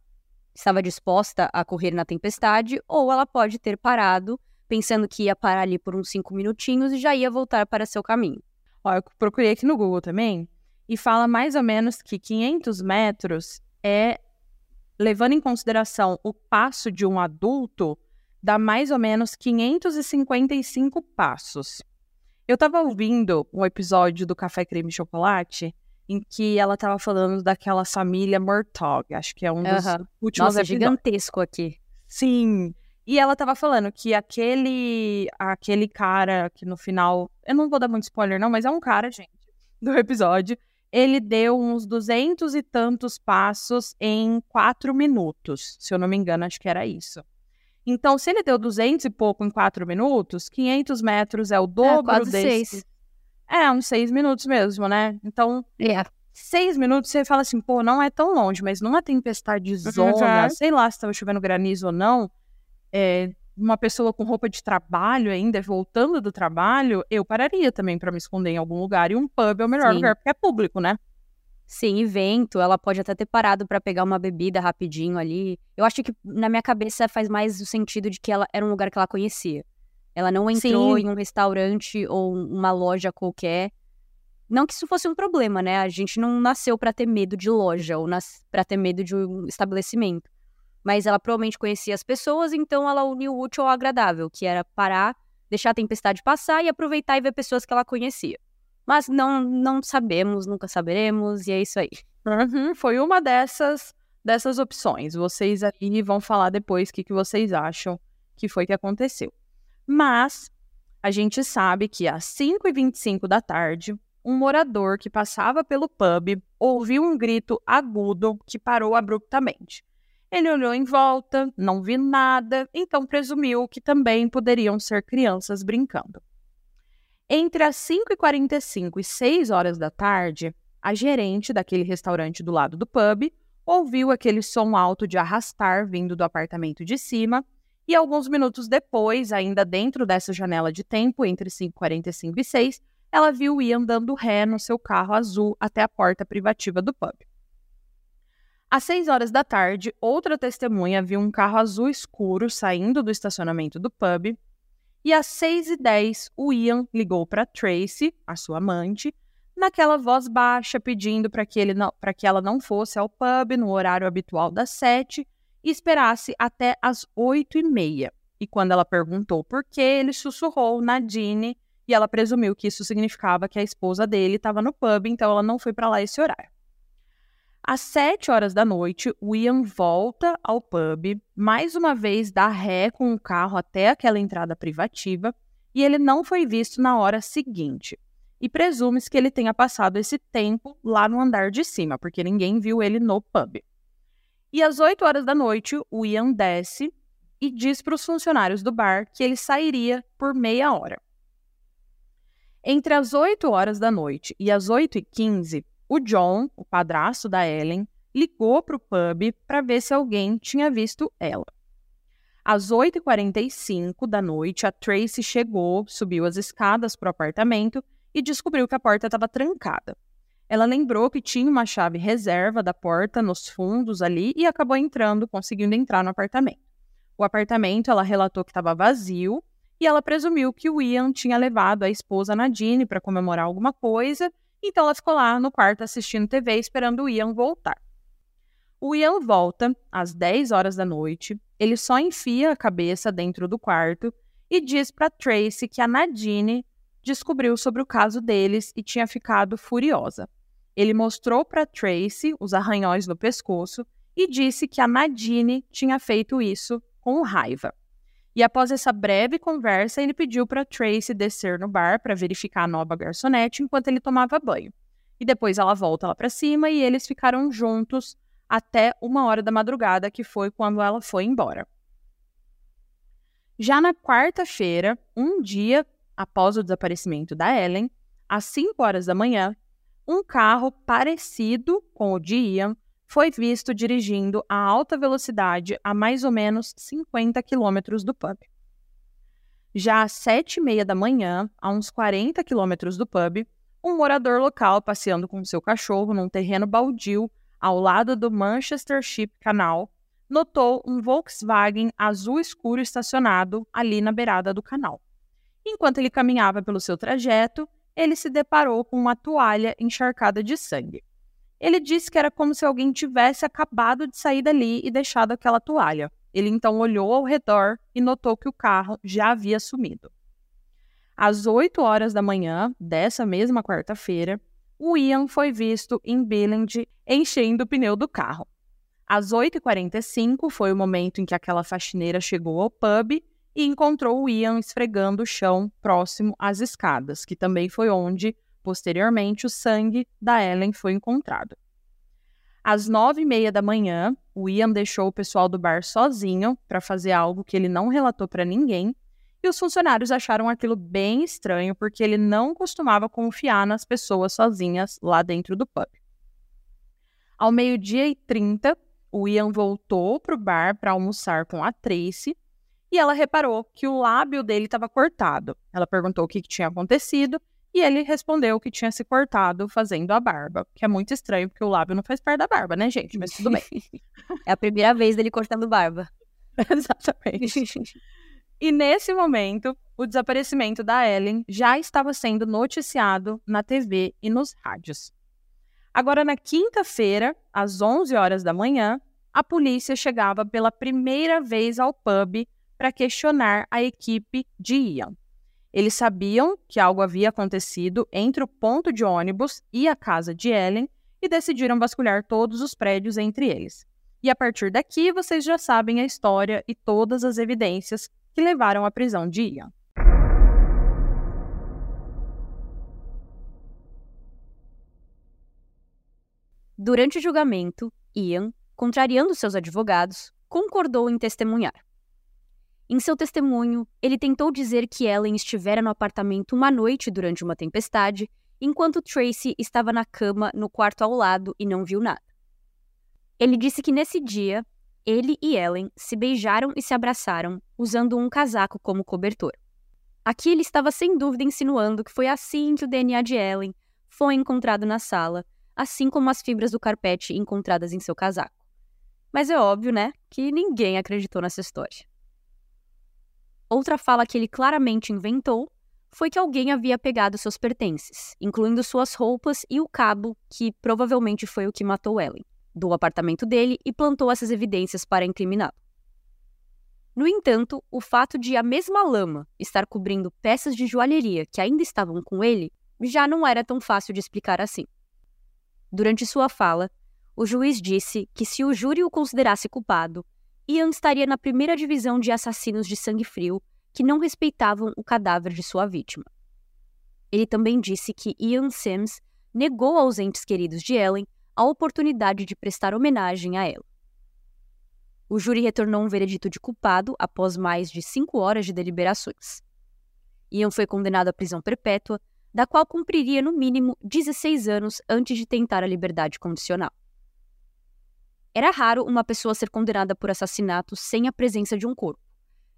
estava disposta a correr na tempestade, ou ela pode ter parado, pensando que ia parar ali por uns 5 minutinhos e já ia voltar para seu caminho. Ó, eu procurei aqui no Google também e fala mais ou menos que 500 metros é, levando em consideração o passo de um adulto, dá mais ou menos 555 passos. Eu tava ouvindo um episódio do Café Creme Chocolate em que ela tava falando daquela família Murtaugh, acho que é um dos últimos Nossa, episódios. gigantesco aqui. Sim. E ela tava falando que aquele aquele cara que no final, eu não vou dar muito spoiler não, mas é um cara, gente, do episódio, ele deu uns duzentos e tantos passos em quatro minutos, se eu não me engano, acho que era isso. Então, se ele deu duzentos e pouco em quatro minutos, 500 metros é o dobro quase desse. seis. É, uns seis minutos mesmo, né? Então, É. seis minutos você fala assim, pô, não é tão longe, mas numa tempestade zona, Uhum. sei lá se estava chovendo granizo ou não, é, uma pessoa com roupa de trabalho ainda, voltando do trabalho, eu pararia também pra me esconder em algum lugar. E um pub é o melhor Sim. lugar, porque é público, né? Sim, evento, ela pode até ter parado pra pegar uma bebida rapidinho ali. Eu acho que na minha cabeça faz mais o sentido de que ela era um lugar que ela conhecia. Ela não entrou Sim. em um restaurante ou uma loja qualquer. Não que isso fosse um problema, né? A gente não nasceu pra ter medo de loja ou nas... para ter medo de um estabelecimento. Mas ela provavelmente conhecia as pessoas, então ela uniu o útil ao agradável, que era parar, deixar a tempestade passar e aproveitar e ver pessoas que ela conhecia. Mas não, não sabemos, nunca saberemos, e é isso aí. Uhum, foi uma dessas, dessas opções. Vocês aí vão falar depois o que, que vocês acham que foi que aconteceu. Mas a gente sabe que às 5h25 da tarde, um morador que passava pelo pub ouviu um grito agudo que parou abruptamente. Ele olhou em volta, não viu nada, então presumiu que também poderiam ser crianças brincando. Entre as 5h45 e 6 horas da tarde, a gerente daquele restaurante do lado do pub ouviu aquele som alto de arrastar vindo do apartamento de cima e alguns minutos depois, ainda dentro dessa janela de tempo, entre 5h45 e 6, ela viu Ian dando ré no seu carro azul até a porta privativa do pub. Às 6 horas da tarde, outra testemunha viu um carro azul escuro saindo do estacionamento do pub. E às 6h10, o Ian ligou para Tracy, a sua amante, naquela voz baixa, pedindo para que, que ela não fosse ao pub no horário habitual das 7 e esperasse até às 8h30. E quando ela perguntou por quê, ele sussurrou Nadine e ela presumiu que isso significava que a esposa dele estava no pub, então ela não foi para lá esse horário. Às 7 horas da noite, o Ian volta ao pub, mais uma vez dá ré com o carro até aquela entrada privativa e ele não foi visto na hora seguinte. E presume-se que ele tenha passado esse tempo lá no andar de cima, porque ninguém viu ele no pub. E às 8 horas da noite, o Ian desce e diz para os funcionários do bar que ele sairia por meia hora. Entre as 8 horas da noite e as 8 e 15, o John, o padrasto da Ellen, ligou para o pub para ver se alguém tinha visto ela. Às 8h45 da noite, a Tracy chegou, subiu as escadas para o apartamento e descobriu que a porta estava trancada. Ela lembrou que tinha uma chave reserva da porta nos fundos ali e acabou entrando, conseguindo entrar no apartamento. O apartamento, ela relatou que estava vazio e ela presumiu que o Ian tinha levado a esposa Nadine para comemorar alguma coisa, então ela ficou lá no quarto assistindo TV esperando o Ian voltar. O Ian volta às 10 horas da noite, ele só enfia a cabeça dentro do quarto e diz para Tracy que a Nadine descobriu sobre o caso deles e tinha ficado furiosa. Ele mostrou para Tracy os arranhões no pescoço e disse que a Nadine tinha feito isso com raiva. E após essa breve conversa, ele pediu para Tracy descer no bar para verificar a nova garçonete enquanto ele tomava banho. E depois ela volta lá para cima e eles ficaram juntos até uma hora da madrugada, que foi quando ela foi embora. Já na quarta-feira, um dia após o desaparecimento da Ellen, às 5 horas da manhã, um carro parecido com o de Ian foi visto dirigindo a alta velocidade a mais ou menos 50 quilômetros do pub. Já às sete e meia da manhã, a uns 40 quilômetros do pub, um morador local passeando com seu cachorro num terreno baldio ao lado do Manchester Ship Canal, notou um Volkswagen azul escuro estacionado ali na beirada do canal. Enquanto ele caminhava pelo seu trajeto, ele se deparou com uma toalha encharcada de sangue. Ele disse que era como se alguém tivesse acabado de sair dali e deixado aquela toalha. Ele então olhou ao redor e notou que o carro já havia sumido. Às 8 horas da manhã dessa mesma quarta-feira, o Ian foi visto em Billund enchendo o pneu do carro. Às 8h45 foi o momento em que aquela faxineira chegou ao pub e encontrou o Ian esfregando o chão próximo às escadas, que também foi onde, posteriormente, o sangue da Ellen foi encontrado. Às nove e meia da manhã, o Ian deixou o pessoal do bar sozinho para fazer algo que ele não relatou para ninguém, e os funcionários acharam aquilo bem estranho porque ele não costumava confiar nas pessoas sozinhas lá dentro do pub. Ao meio-dia e trinta, o Ian voltou para o bar para almoçar com a Tracy e ela reparou que o lábio dele estava cortado. Ela perguntou o que, que, tinha acontecido e ele respondeu que tinha se cortado fazendo a barba, que é muito estranho porque o lábio não faz parte da barba, né, gente? Mas tudo bem. [LAUGHS] é a primeira vez dele cortando barba. [LAUGHS] Exatamente. e nesse momento, o desaparecimento da Ellen já estava sendo noticiado na TV e nos rádios. Agora, na quinta-feira, às 11 horas da manhã, a polícia chegava pela primeira vez ao pub para questionar a equipe de Ian. Eles sabiam que algo havia acontecido entre o ponto de ônibus e a casa de Ellen e decidiram vasculhar todos os prédios entre eles. E a partir daqui vocês já sabem a história e todas as evidências que levaram à prisão de Ian. Durante o julgamento, Ian, contrariando seus advogados, concordou em testemunhar. Em seu testemunho, ele tentou dizer que Ellen estivera no apartamento uma noite durante uma tempestade, enquanto Tracy estava na cama no quarto ao lado e não viu nada. Ele disse que nesse dia, ele e Ellen se beijaram e se abraçaram, usando um casaco como cobertor. Aqui ele estava sem dúvida insinuando que foi assim que o DNA de Ellen foi encontrado na sala assim como as fibras do carpete encontradas em seu casaco. Mas é óbvio, né, que ninguém acreditou nessa história. Outra fala que ele claramente inventou foi que alguém havia pegado seus pertences, incluindo suas roupas e o cabo, que provavelmente foi o que matou Ellen, do apartamento dele e plantou essas evidências para incriminá-lo. No entanto, o fato de a mesma lama estar cobrindo peças de joalheria que ainda estavam com ele já não era tão fácil de explicar assim. Durante sua fala, o juiz disse que se o júri o considerasse culpado, Ian estaria na primeira divisão de assassinos de sangue frio que não respeitavam o cadáver de sua vítima. Ele também disse que Ian Sims negou aos entes queridos de Ellen a oportunidade de prestar homenagem a ela. O júri retornou um veredito de culpado após mais de cinco horas de deliberações. Ian foi condenado à prisão perpétua da qual cumpriria no mínimo 16 anos antes de tentar a liberdade condicional. Era raro uma pessoa ser condenada por assassinato sem a presença de um corpo,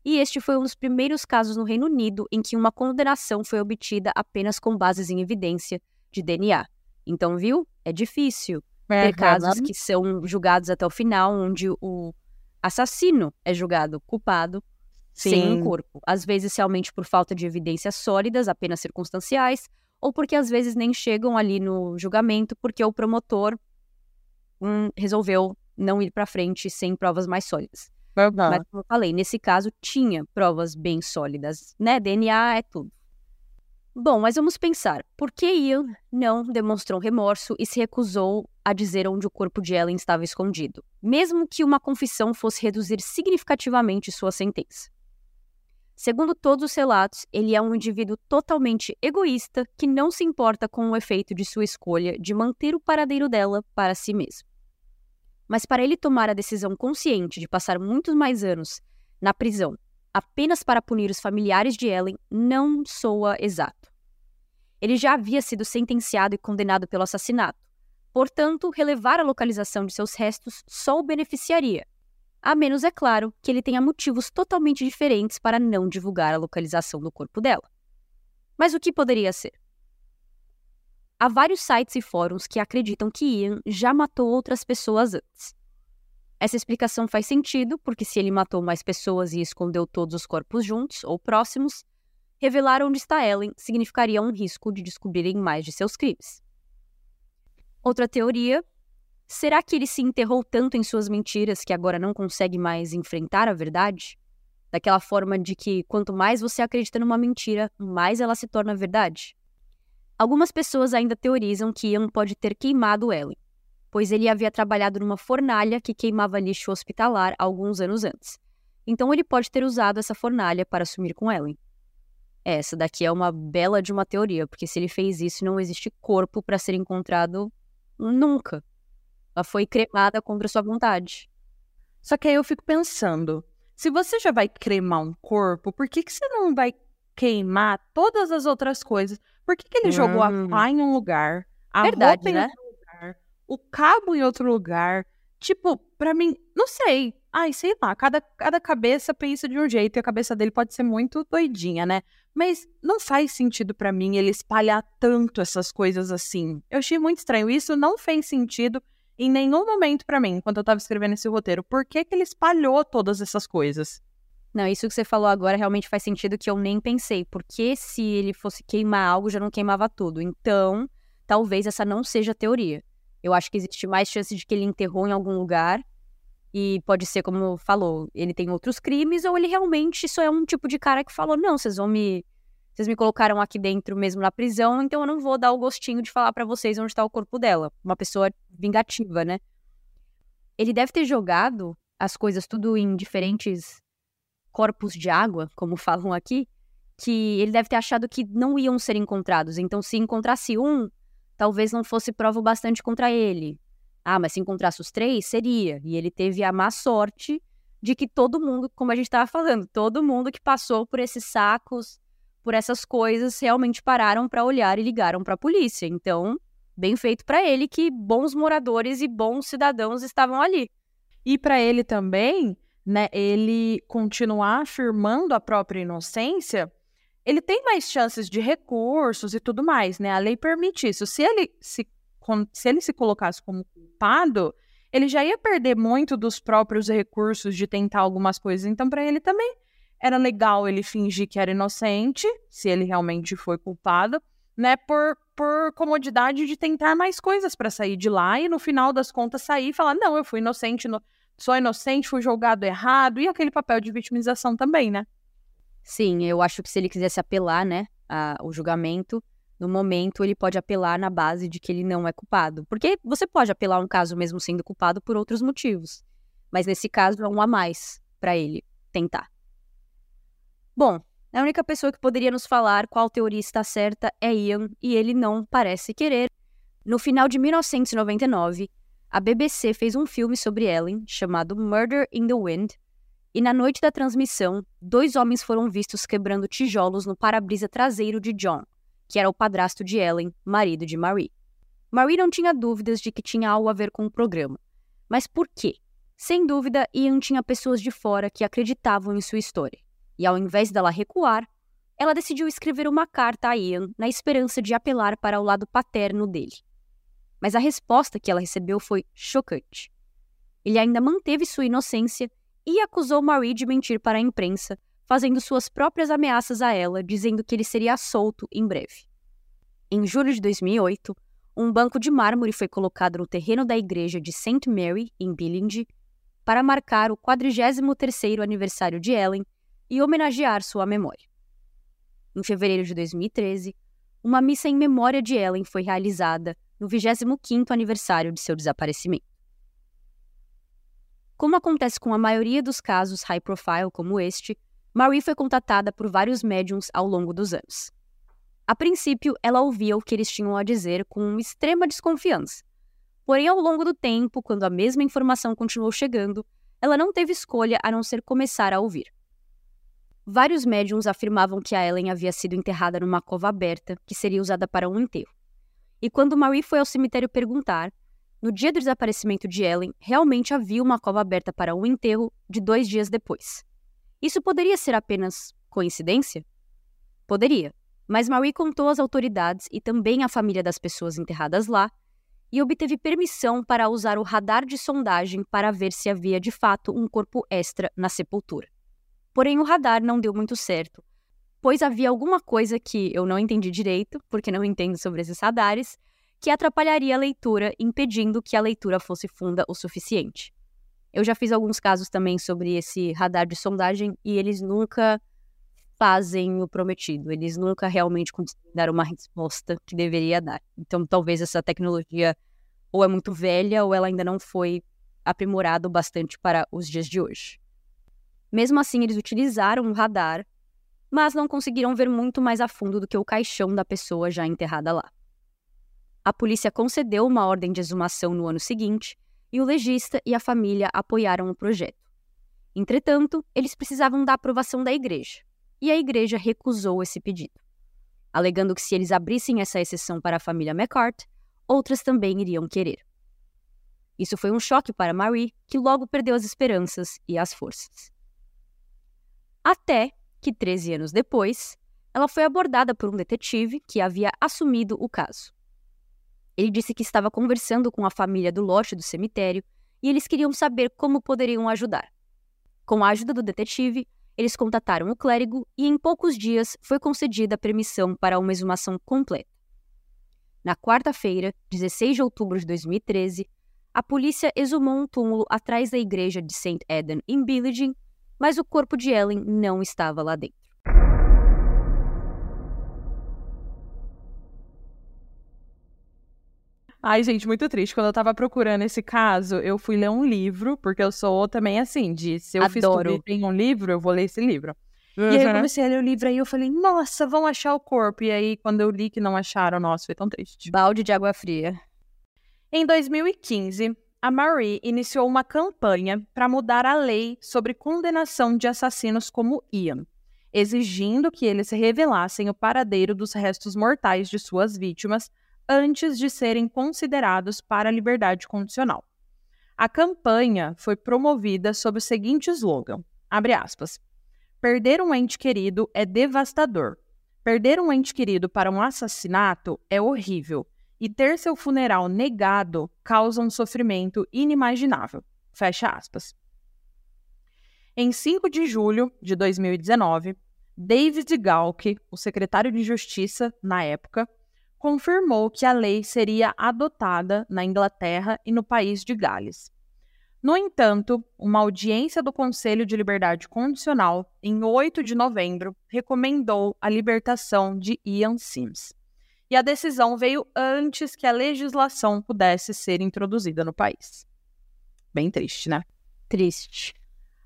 e este foi um dos primeiros casos no Reino Unido em que uma condenação foi obtida apenas com bases em evidência de DNA. Então, viu? É difícil é, ter casos que são julgados até o final, onde o assassino é julgado culpado Sim. sem um corpo. Às vezes, realmente por falta de evidências sólidas, apenas circunstanciais, ou porque às vezes nem chegam ali no julgamento porque o promotor hum, resolveu não ir para frente sem provas mais sólidas. Verdade. Mas, como eu falei, nesse caso tinha provas bem sólidas, né? DNA é tudo. Bom, mas vamos pensar. Por que Ian não demonstrou remorso e se recusou a dizer onde o corpo de Ellen estava escondido, mesmo que uma confissão fosse reduzir significativamente sua sentença? Segundo todos os relatos, ele é um indivíduo totalmente egoísta que não se importa com o efeito de sua escolha de manter o paradeiro dela para si mesmo. Mas para ele tomar a decisão consciente de passar muitos mais anos na prisão apenas para punir os familiares de Ellen não soa exato. Ele já havia sido sentenciado e condenado pelo assassinato. Portanto, relevar a localização de seus restos só o beneficiaria, a menos, é claro, que ele tenha motivos totalmente diferentes para não divulgar a localização do corpo dela. Mas o que poderia ser? Há vários sites e fóruns que acreditam que Ian já matou outras pessoas antes. Essa explicação faz sentido porque, se ele matou mais pessoas e escondeu todos os corpos juntos ou próximos, revelar onde está Ellen significaria um risco de descobrirem mais de seus crimes. Outra teoria Será que ele se enterrou tanto em suas mentiras que agora não consegue mais enfrentar a verdade? Daquela forma de que quanto mais você acredita numa mentira, mais ela se torna verdade. Algumas pessoas ainda teorizam que Ian pode ter queimado Ellen, pois ele havia trabalhado numa fornalha que queimava lixo hospitalar alguns anos antes. Então ele pode ter usado essa fornalha para sumir com Ellen. Essa daqui é uma bela de uma teoria, porque se ele fez isso, não existe corpo para ser encontrado nunca. Ela foi cremada contra sua vontade. Só que aí eu fico pensando, se você já vai cremar um corpo, por que, que você não vai queimar todas as outras coisas? Por que, que ele jogou a pá em um lugar, a Verdade, roupa né? em outro lugar, o cabo em outro lugar? Tipo, pra mim, não sei. Ai, sei lá, cada, cada cabeça pensa de um jeito e a cabeça dele pode ser muito doidinha, né? Mas não faz sentido para mim ele espalhar tanto essas coisas assim. Eu achei muito estranho. Isso não fez sentido em nenhum momento para mim, quando eu tava escrevendo esse roteiro. Por que, que ele espalhou todas essas coisas? Não, isso que você falou agora realmente faz sentido que eu nem pensei. Porque se ele fosse queimar algo, já não queimava tudo. Então, talvez essa não seja a teoria. Eu acho que existe mais chance de que ele enterrou em algum lugar e pode ser, como falou, ele tem outros crimes, ou ele realmente só é um tipo de cara que falou: não, vocês vão me. Vocês me colocaram aqui dentro mesmo na prisão, então eu não vou dar o gostinho de falar para vocês onde está o corpo dela. Uma pessoa vingativa, né? Ele deve ter jogado as coisas tudo em diferentes corpos de água, como [LAUGHS] falam aqui, que ele deve ter achado que não iam ser encontrados. Então, se encontrasse um, talvez não fosse prova bastante contra ele. Ah, mas se encontrasse os três, seria. E ele teve a má sorte de que todo mundo, como a gente estava falando, todo mundo que passou por esses sacos, por essas coisas, realmente pararam para olhar e ligaram para a polícia. Então, bem feito para ele que bons moradores e bons cidadãos estavam ali. E para ele também, né, ele continuar afirmando a própria inocência, ele tem mais chances de recursos e tudo mais, né? A lei permite isso. Se ele se se ele se colocasse como culpado, ele já ia perder muito dos próprios recursos de tentar algumas coisas. Então, para ele também era legal ele fingir que era inocente, se ele realmente foi culpado, né, por, por comodidade de tentar mais coisas para sair de lá e no final das contas sair e falar: não, eu fui inocente, no... sou inocente, fui julgado errado, e aquele papel de vitimização também, né? Sim, eu acho que se ele quisesse apelar, né, ao julgamento, no momento, ele pode apelar na base de que ele não é culpado. Porque você pode apelar um caso mesmo sendo culpado por outros motivos. Mas nesse caso é um a mais para ele tentar. Bom, a única pessoa que poderia nos falar qual teoria está certa é Ian, e ele não parece querer. No final de 1999, a BBC fez um filme sobre Ellen chamado Murder in the Wind, e na noite da transmissão, dois homens foram vistos quebrando tijolos no para-brisa traseiro de John, que era o padrasto de Ellen, marido de Marie. Marie não tinha dúvidas de que tinha algo a ver com o programa. Mas por quê? Sem dúvida, Ian tinha pessoas de fora que acreditavam em sua história. E ao invés dela recuar, ela decidiu escrever uma carta a Ian na esperança de apelar para o lado paterno dele. Mas a resposta que ela recebeu foi chocante. Ele ainda manteve sua inocência e acusou Marie de mentir para a imprensa, fazendo suas próprias ameaças a ela, dizendo que ele seria solto em breve. Em julho de 2008, um banco de mármore foi colocado no terreno da igreja de St. Mary, em Billings, para marcar o 43º aniversário de Ellen e homenagear sua memória. Em fevereiro de 2013, uma missa em memória de Ellen foi realizada no 25º aniversário de seu desaparecimento. Como acontece com a maioria dos casos high profile como este, Marie foi contatada por vários médiums ao longo dos anos. A princípio, ela ouvia o que eles tinham a dizer com extrema desconfiança. Porém, ao longo do tempo, quando a mesma informação continuou chegando, ela não teve escolha a não ser começar a ouvir. Vários médiums afirmavam que a Ellen havia sido enterrada numa cova aberta, que seria usada para um enterro. E quando Marie foi ao cemitério perguntar, no dia do desaparecimento de Ellen, realmente havia uma cova aberta para um enterro de dois dias depois. Isso poderia ser apenas coincidência? Poderia, mas Marie contou às autoridades e também à família das pessoas enterradas lá e obteve permissão para usar o radar de sondagem para ver se havia de fato um corpo extra na sepultura. Porém, o radar não deu muito certo, pois havia alguma coisa que eu não entendi direito, porque não entendo sobre esses radares, que atrapalharia a leitura, impedindo que a leitura fosse funda o suficiente. Eu já fiz alguns casos também sobre esse radar de sondagem e eles nunca fazem o prometido. Eles nunca realmente conseguem dar uma resposta que deveria dar. Então, talvez essa tecnologia ou é muito velha ou ela ainda não foi aprimorada bastante para os dias de hoje. Mesmo assim, eles utilizaram o radar, mas não conseguiram ver muito mais a fundo do que o caixão da pessoa já enterrada lá. A polícia concedeu uma ordem de exumação no ano seguinte e o legista e a família apoiaram o projeto. Entretanto, eles precisavam da aprovação da igreja, e a igreja recusou esse pedido, alegando que se eles abrissem essa exceção para a família McCart, outras também iriam querer. Isso foi um choque para Marie, que logo perdeu as esperanças e as forças. Até que, 13 anos depois, ela foi abordada por um detetive que havia assumido o caso. Ele disse que estava conversando com a família do lote do cemitério e eles queriam saber como poderiam ajudar. Com a ajuda do detetive, eles contataram o clérigo e em poucos dias foi concedida a permissão para uma exumação completa. Na quarta-feira, 16 de outubro de 2013, a polícia exumou um túmulo atrás da igreja de St. Eden em Billingen, mas o corpo de Ellen não estava lá dentro. Ai, gente, muito triste. Quando eu tava procurando esse caso, eu fui ler um livro, porque eu sou também assim, de se eu fiz tudo em um livro, eu vou ler esse livro. Uhum. E aí eu comecei a ler o livro aí eu falei, nossa, vão achar o corpo. E aí, quando eu li que não acharam, nossa, foi tão triste. Balde de água fria. Em 2015, a Marie iniciou uma campanha para mudar a lei sobre condenação de assassinos como Ian, exigindo que eles revelassem o paradeiro dos restos mortais de suas vítimas antes de serem considerados para a liberdade condicional. A campanha foi promovida sob o seguinte slogan: aspas, Perder um ente querido é devastador. Perder um ente querido para um assassinato é horrível. E ter seu funeral negado causa um sofrimento inimaginável. Fecha aspas. Em 5 de julho de 2019, David Galk, o secretário de Justiça na época, confirmou que a lei seria adotada na Inglaterra e no país de Gales. No entanto, uma audiência do Conselho de Liberdade Condicional, em 8 de novembro, recomendou a libertação de Ian Sims. E a decisão veio antes que a legislação pudesse ser introduzida no país. Bem triste, né? Triste.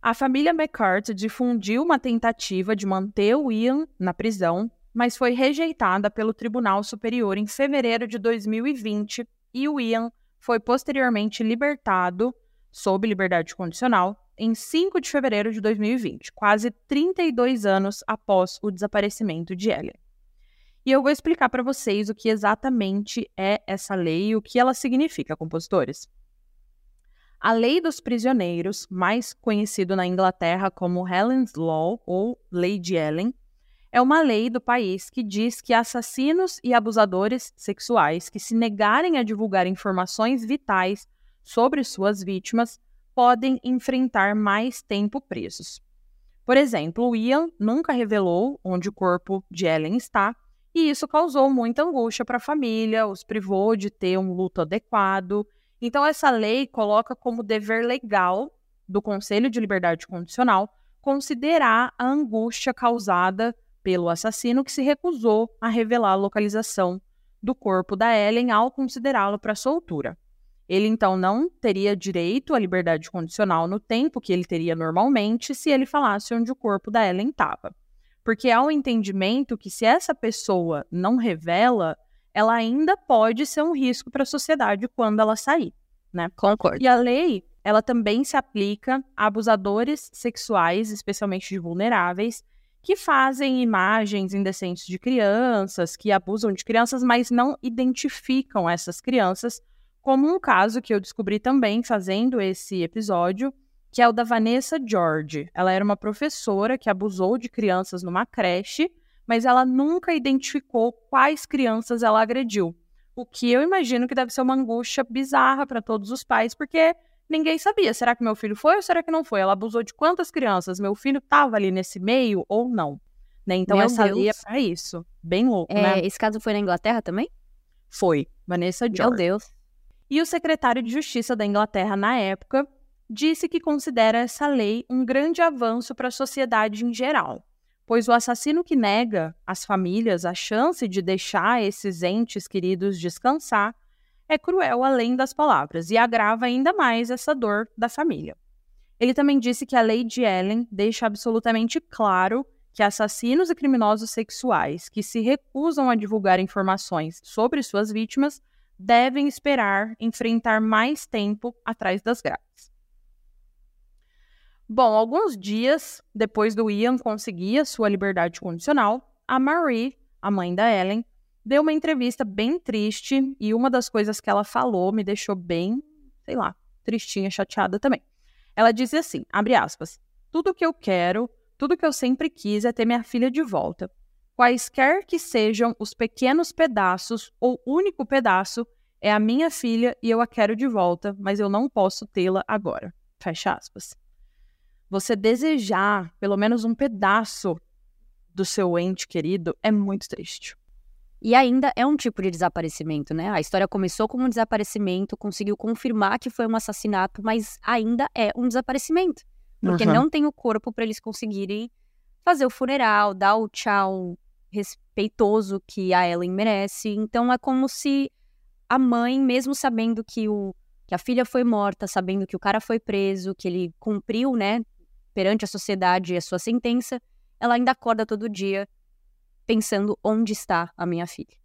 A família McCart difundiu uma tentativa de manter o Ian na prisão mas foi rejeitada pelo Tribunal Superior em fevereiro de 2020 e o Ian foi posteriormente libertado, sob liberdade condicional, em 5 de fevereiro de 2020, quase 32 anos após o desaparecimento de Ellen. E eu vou explicar para vocês o que exatamente é essa lei e o que ela significa, compositores. A Lei dos Prisioneiros, mais conhecido na Inglaterra como Helen's Law ou Lei de Ellen, é uma lei do país que diz que assassinos e abusadores sexuais que se negarem a divulgar informações vitais sobre suas vítimas podem enfrentar mais tempo presos. Por exemplo, Ian nunca revelou onde o corpo de Ellen está, e isso causou muita angústia para a família, os privou de ter um luto adequado. Então, essa lei coloca como dever legal do Conselho de Liberdade Condicional considerar a angústia causada pelo assassino que se recusou a revelar a localização do corpo da Ellen ao considerá-lo para soltura. Ele então não teria direito à liberdade condicional no tempo que ele teria normalmente se ele falasse onde o corpo da Ellen estava. Porque há um entendimento que se essa pessoa não revela, ela ainda pode ser um risco para a sociedade quando ela sair, né? Concordo. E a lei, ela também se aplica a abusadores sexuais, especialmente de vulneráveis, que fazem imagens indecentes de crianças, que abusam de crianças, mas não identificam essas crianças, como um caso que eu descobri também fazendo esse episódio, que é o da Vanessa George. Ela era uma professora que abusou de crianças numa creche, mas ela nunca identificou quais crianças ela agrediu. O que eu imagino que deve ser uma angústia bizarra para todos os pais, porque ninguém sabia. Será que meu filho foi ou será que não foi? Ela abusou de quantas crianças? Meu filho estava ali nesse meio ou não? Né? Então, meu essa Deus. lei é pra isso. Bem louco, é, né? Esse caso foi na Inglaterra também? Foi. Vanessa George. Meu Deus. E o secretário de Justiça da Inglaterra, na época, disse que considera essa lei um grande avanço para a sociedade em geral, pois o assassino que nega às famílias a chance de deixar esses entes queridos descansar é cruel além das palavras e agrava ainda mais essa dor da família. Ele também disse que a lei de Ellen deixa absolutamente claro que assassinos e criminosos sexuais que se recusam a divulgar informações sobre suas vítimas devem esperar enfrentar mais tempo atrás das grades. Bom, alguns dias depois do Ian conseguir a sua liberdade condicional, a Marie, a mãe da Ellen, deu uma entrevista bem triste e uma das coisas que ela falou me deixou bem, sei lá, tristinha, chateada também. Ela disse assim, abre aspas, tudo que eu quero, tudo que eu sempre quis é ter minha filha de volta. Quaisquer que sejam os pequenos pedaços ou único pedaço, é a minha filha e eu a quero de volta, mas eu não posso tê-la agora. Fecha aspas. Você desejar pelo menos um pedaço do seu ente querido é muito triste. E ainda é um tipo de desaparecimento, né? A história começou como um desaparecimento, conseguiu confirmar que foi um assassinato, mas ainda é um desaparecimento. Porque uhum. não tem o corpo para eles conseguirem fazer o funeral, dar o tchau respeitoso que a Ellen merece. Então é como se a mãe, mesmo sabendo que, o, que a filha foi morta, sabendo que o cara foi preso, que ele cumpriu, né, perante a sociedade a sua sentença, ela ainda acorda todo dia pensando onde está a minha filha.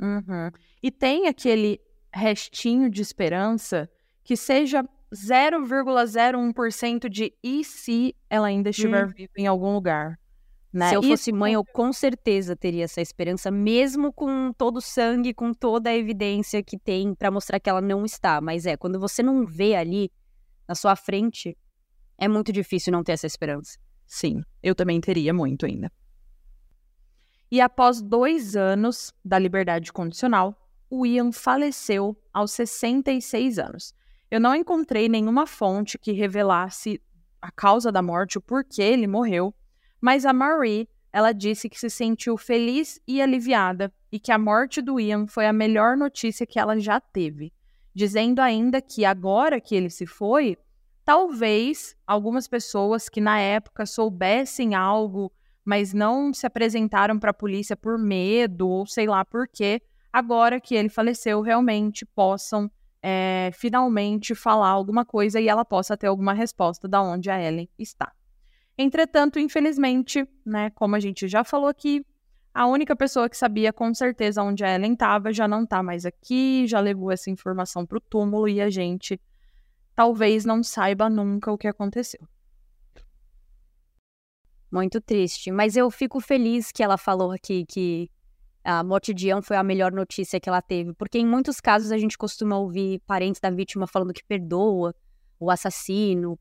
Uhum. E tem aquele restinho de esperança que seja 0,01% de e se ela ainda estiver hum. viva em algum lugar. Né? Se eu fosse mãe, eu com certeza teria essa esperança, mesmo com todo o sangue, com toda a evidência que tem para mostrar que ela não está. Mas é, quando você não vê ali na sua frente, é muito difícil não ter essa esperança. Sim, eu também teria muito ainda. E após dois anos da liberdade condicional, o Ian faleceu aos 66 anos. Eu não encontrei nenhuma fonte que revelasse a causa da morte, o porquê ele morreu, mas a Marie, ela disse que se sentiu feliz e aliviada e que a morte do Ian foi a melhor notícia que ela já teve, dizendo ainda que agora que ele se foi, talvez algumas pessoas que na época soubessem algo mas não se apresentaram para a polícia por medo ou sei lá por quê, agora que ele faleceu, realmente possam é, finalmente falar alguma coisa e ela possa ter alguma resposta da onde a Ellen está. Entretanto, infelizmente, né, como a gente já falou aqui, a única pessoa que sabia com certeza onde a Ellen estava já não está mais aqui, já levou essa informação para o túmulo e a gente talvez não saiba nunca o que aconteceu. Muito triste. Mas eu fico feliz que ela falou aqui que a morte de Ian foi a melhor notícia que ela teve. Porque em muitos casos a gente costuma ouvir parentes da vítima falando que perdoa o assassino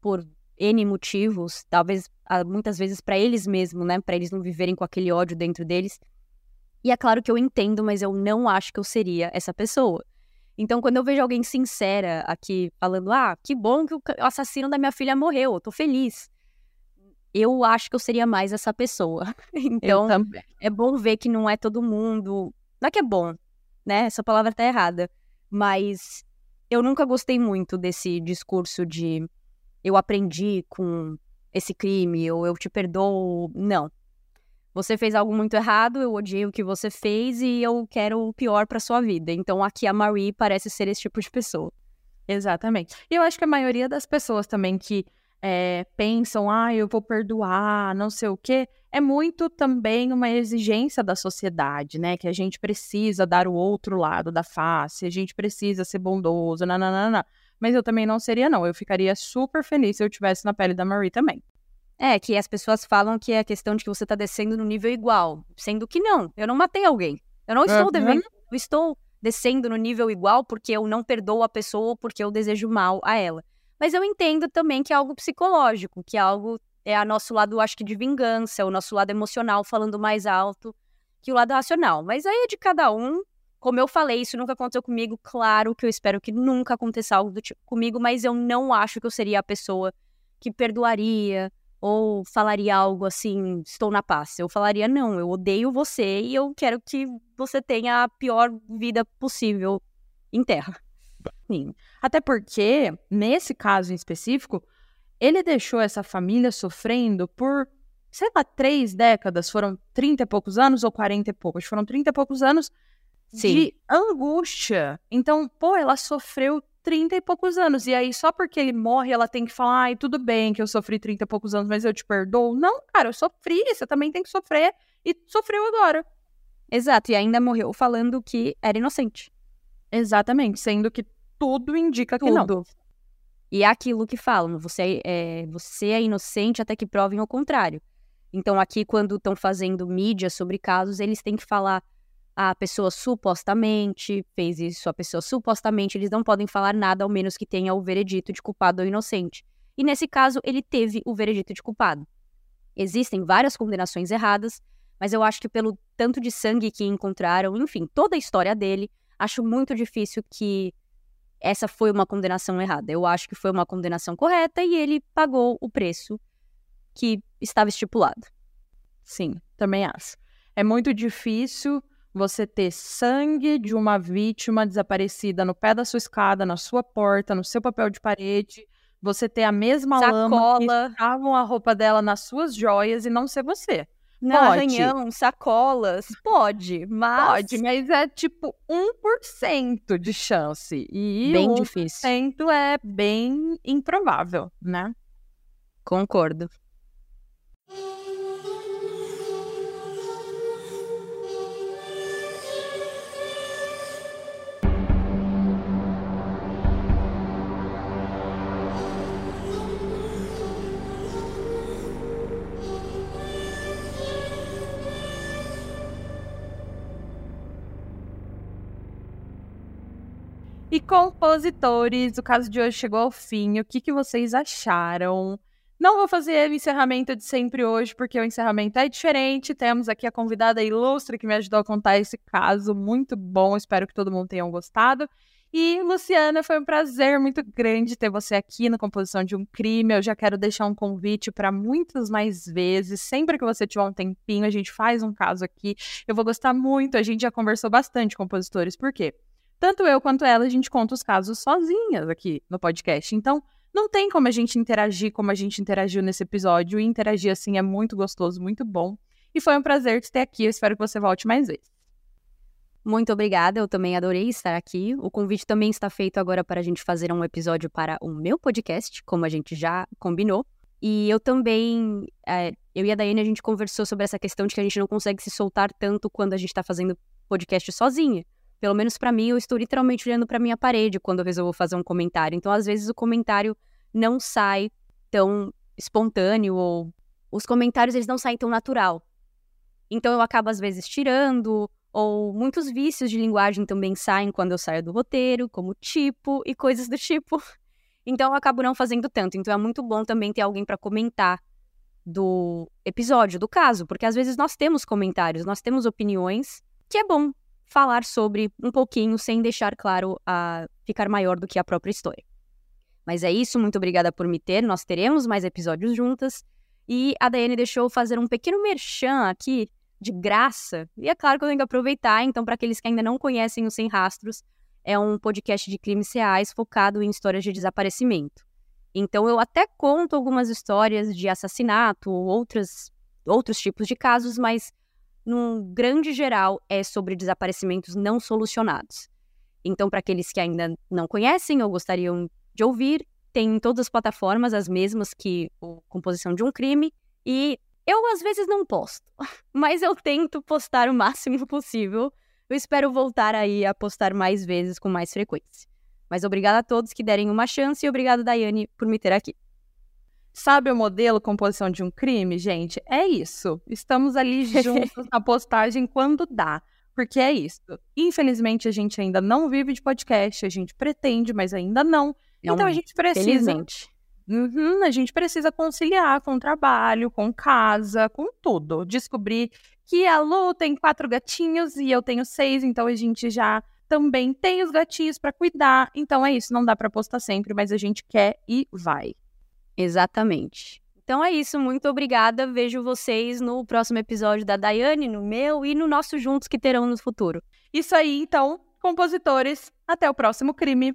por N motivos, talvez ah, muitas vezes para eles mesmos, né? Para eles não viverem com aquele ódio dentro deles. E é claro que eu entendo, mas eu não acho que eu seria essa pessoa. Então, quando eu vejo alguém sincera aqui falando, ah, que bom que o assassino da minha filha morreu, eu tô feliz eu acho que eu seria mais essa pessoa. [LAUGHS] Então, é bom ver que não é todo mundo. Não é que é bom, né? Essa palavra tá errada. Mas eu nunca gostei muito desse discurso de eu aprendi com esse crime, ou eu te perdoo. Não. Você fez algo muito errado, eu odiei o que você fez e eu quero o pior para sua vida. Então aqui a Marie parece ser esse tipo de pessoa. Exatamente. E eu acho que a maioria das pessoas também que é, pensam, ah, eu vou perdoar, não sei o quê, é muito também uma exigência da sociedade, né? Que a gente precisa dar o outro lado da face, a gente precisa ser bondoso, nananana. Mas eu também não seria, não. Eu ficaria super feliz se eu estivesse na pele da Marie também. É, que as pessoas falam que é a questão de que você tá descendo no nível igual, sendo que não. Eu não matei alguém. Eu não estou uhum. devendo, eu estou descendo no nível igual porque eu não perdoo a pessoa ou porque eu desejo mal a ela. Mas eu entendo também que é algo psicológico, que é algo é a nosso lado, acho que de vingança, o nosso lado emocional falando mais alto que o lado racional. Mas aí é de cada um. Como eu falei, isso nunca aconteceu comigo. Claro que eu espero que nunca aconteça algo do tipo comigo, mas eu não acho que eu seria a pessoa que perdoaria ou falaria algo assim, estou na paz. Eu falaria, não, eu odeio você e eu quero que você tenha a pior vida possível em terra. Sim. Até porque, nesse caso em específico, ele deixou essa família sofrendo por, sei lá, três décadas. Foram 30 e poucos anos ou 40 e poucos? Foram 30 e poucos anos Sim. de angústia. Então, pô, ela sofreu 30 e poucos anos. E aí, só porque ele morre, ela tem que falar: ai, tudo bem que eu sofri 30 e poucos anos, mas eu te perdoo. Não, cara, eu sofri, você também tem que sofrer. E sofreu agora. Exato, e ainda morreu falando que era inocente. Exatamente, sendo que tudo indica que não. Tudo. E é aquilo que falam, você é, você é inocente até que provem o contrário. Então, aqui, quando estão fazendo mídia sobre casos, eles têm que falar "Ah, a pessoa supostamente fez isso, a pessoa supostamente, eles não podem falar nada ao menos que tenha o veredito de culpado ou inocente. E nesse caso, ele teve o veredito de culpado. Existem várias condenações erradas, mas eu acho que pelo tanto de sangue que encontraram, enfim, toda a história dele, acho muito difícil que essa foi uma condenação errada. Eu acho que foi uma condenação correta e ele pagou o preço que estava estipulado. Sim, também acho. É muito difícil você ter sangue de uma vítima desaparecida no pé da sua escada, na sua porta, no seu papel de parede, você ter a mesma lama que Sacola. estavam a roupa dela nas suas joias e não ser você. Não, Pode. arranhão, sacolas, pode, mas Pode, mas é tipo 1% de chance. E bem 1% difícil. é bem improvável, né? Concordo. E compositores, o caso de hoje chegou ao fim. O que, que vocês acharam? Não vou fazer o encerramento de sempre hoje, porque o encerramento é diferente. Temos aqui a convidada ilustre que me ajudou a contar esse caso. Muito bom, espero que todo mundo tenha gostado. E, Luciana, foi um prazer muito grande ter você aqui na composição de um crime. Eu já quero deixar um convite para muitas mais vezes. Sempre que você tiver um tempinho, a gente faz um caso aqui. Eu vou gostar muito. A gente já conversou bastante com compositores. Por quê? Tanto eu quanto ela, a gente conta os casos sozinhas aqui no podcast. Então, não tem como a gente interagir como a gente interagiu nesse episódio. E interagir assim é muito gostoso, muito bom. E foi um prazer te ter aqui. Eu espero que você volte mais vezes. Muito obrigada, eu também adorei estar aqui. O convite também está feito agora para a gente fazer um episódio para o meu podcast, como a gente já combinou. E eu também, é, eu e a Daiane, a gente conversou sobre essa questão de que a gente não consegue se soltar tanto quando a gente está fazendo podcast sozinha. Pelo menos para mim, eu estou literalmente olhando para minha parede quando eu resolvo fazer um comentário. Então, às vezes, o comentário não sai tão espontâneo ou os comentários eles não saem tão natural. Então, eu acabo às vezes tirando ou muitos vícios de linguagem também saem quando eu saio do roteiro, como tipo e coisas do tipo. [LAUGHS] Então, eu acabo não fazendo tanto. Então, é muito bom também ter alguém para comentar do episódio, do caso, porque às vezes nós temos comentários, nós temos opiniões, que é bom falar sobre um pouquinho sem deixar claro a ficar maior do que a própria história. Mas é isso, muito obrigada por me ter. Nós teremos mais episódios juntas. E a Daiane deixou fazer um pequeno merchan aqui, de graça. E é claro que eu tenho que aproveitar. Então, para aqueles que ainda não conhecem o Sem Rastros, é um podcast de crimes reais focado em histórias de desaparecimento. Então, eu até conto algumas histórias de assassinato, outras, outros tipos de casos, mas num grande geral, é sobre desaparecimentos não solucionados. Então, para aqueles que ainda não conhecem ou gostariam de ouvir, tem em todas as plataformas as mesmas que o Composição de um Crime. E eu, às vezes, não posto, [LAUGHS] mas eu tento postar o máximo [LAUGHS] possível. Eu espero voltar aí a postar mais vezes com mais frequência. Mas obrigada a todos que derem uma chance e obrigada, Daiane, por me ter aqui. Sabe o modelo composição de um crime, gente? É isso. Estamos ali juntos [LAUGHS] na postagem quando dá. Porque é isso. Infelizmente, a gente ainda não vive de podcast, a gente pretende, mas ainda não. Então a gente precisa. Felizmente. Uhum, a gente precisa conciliar com o trabalho, com casa, com tudo. Descobrir que a Lu tem quatro gatinhos e eu tenho seis, então a gente já também tem os gatinhos para cuidar. Então é isso, não dá para postar sempre, mas a gente quer e vai. Exatamente. Então é isso, muito obrigada. Vejo vocês no próximo episódio da Daiane, no meu e no nosso juntos que terão no futuro. Isso aí, então, compositores, até o próximo crime.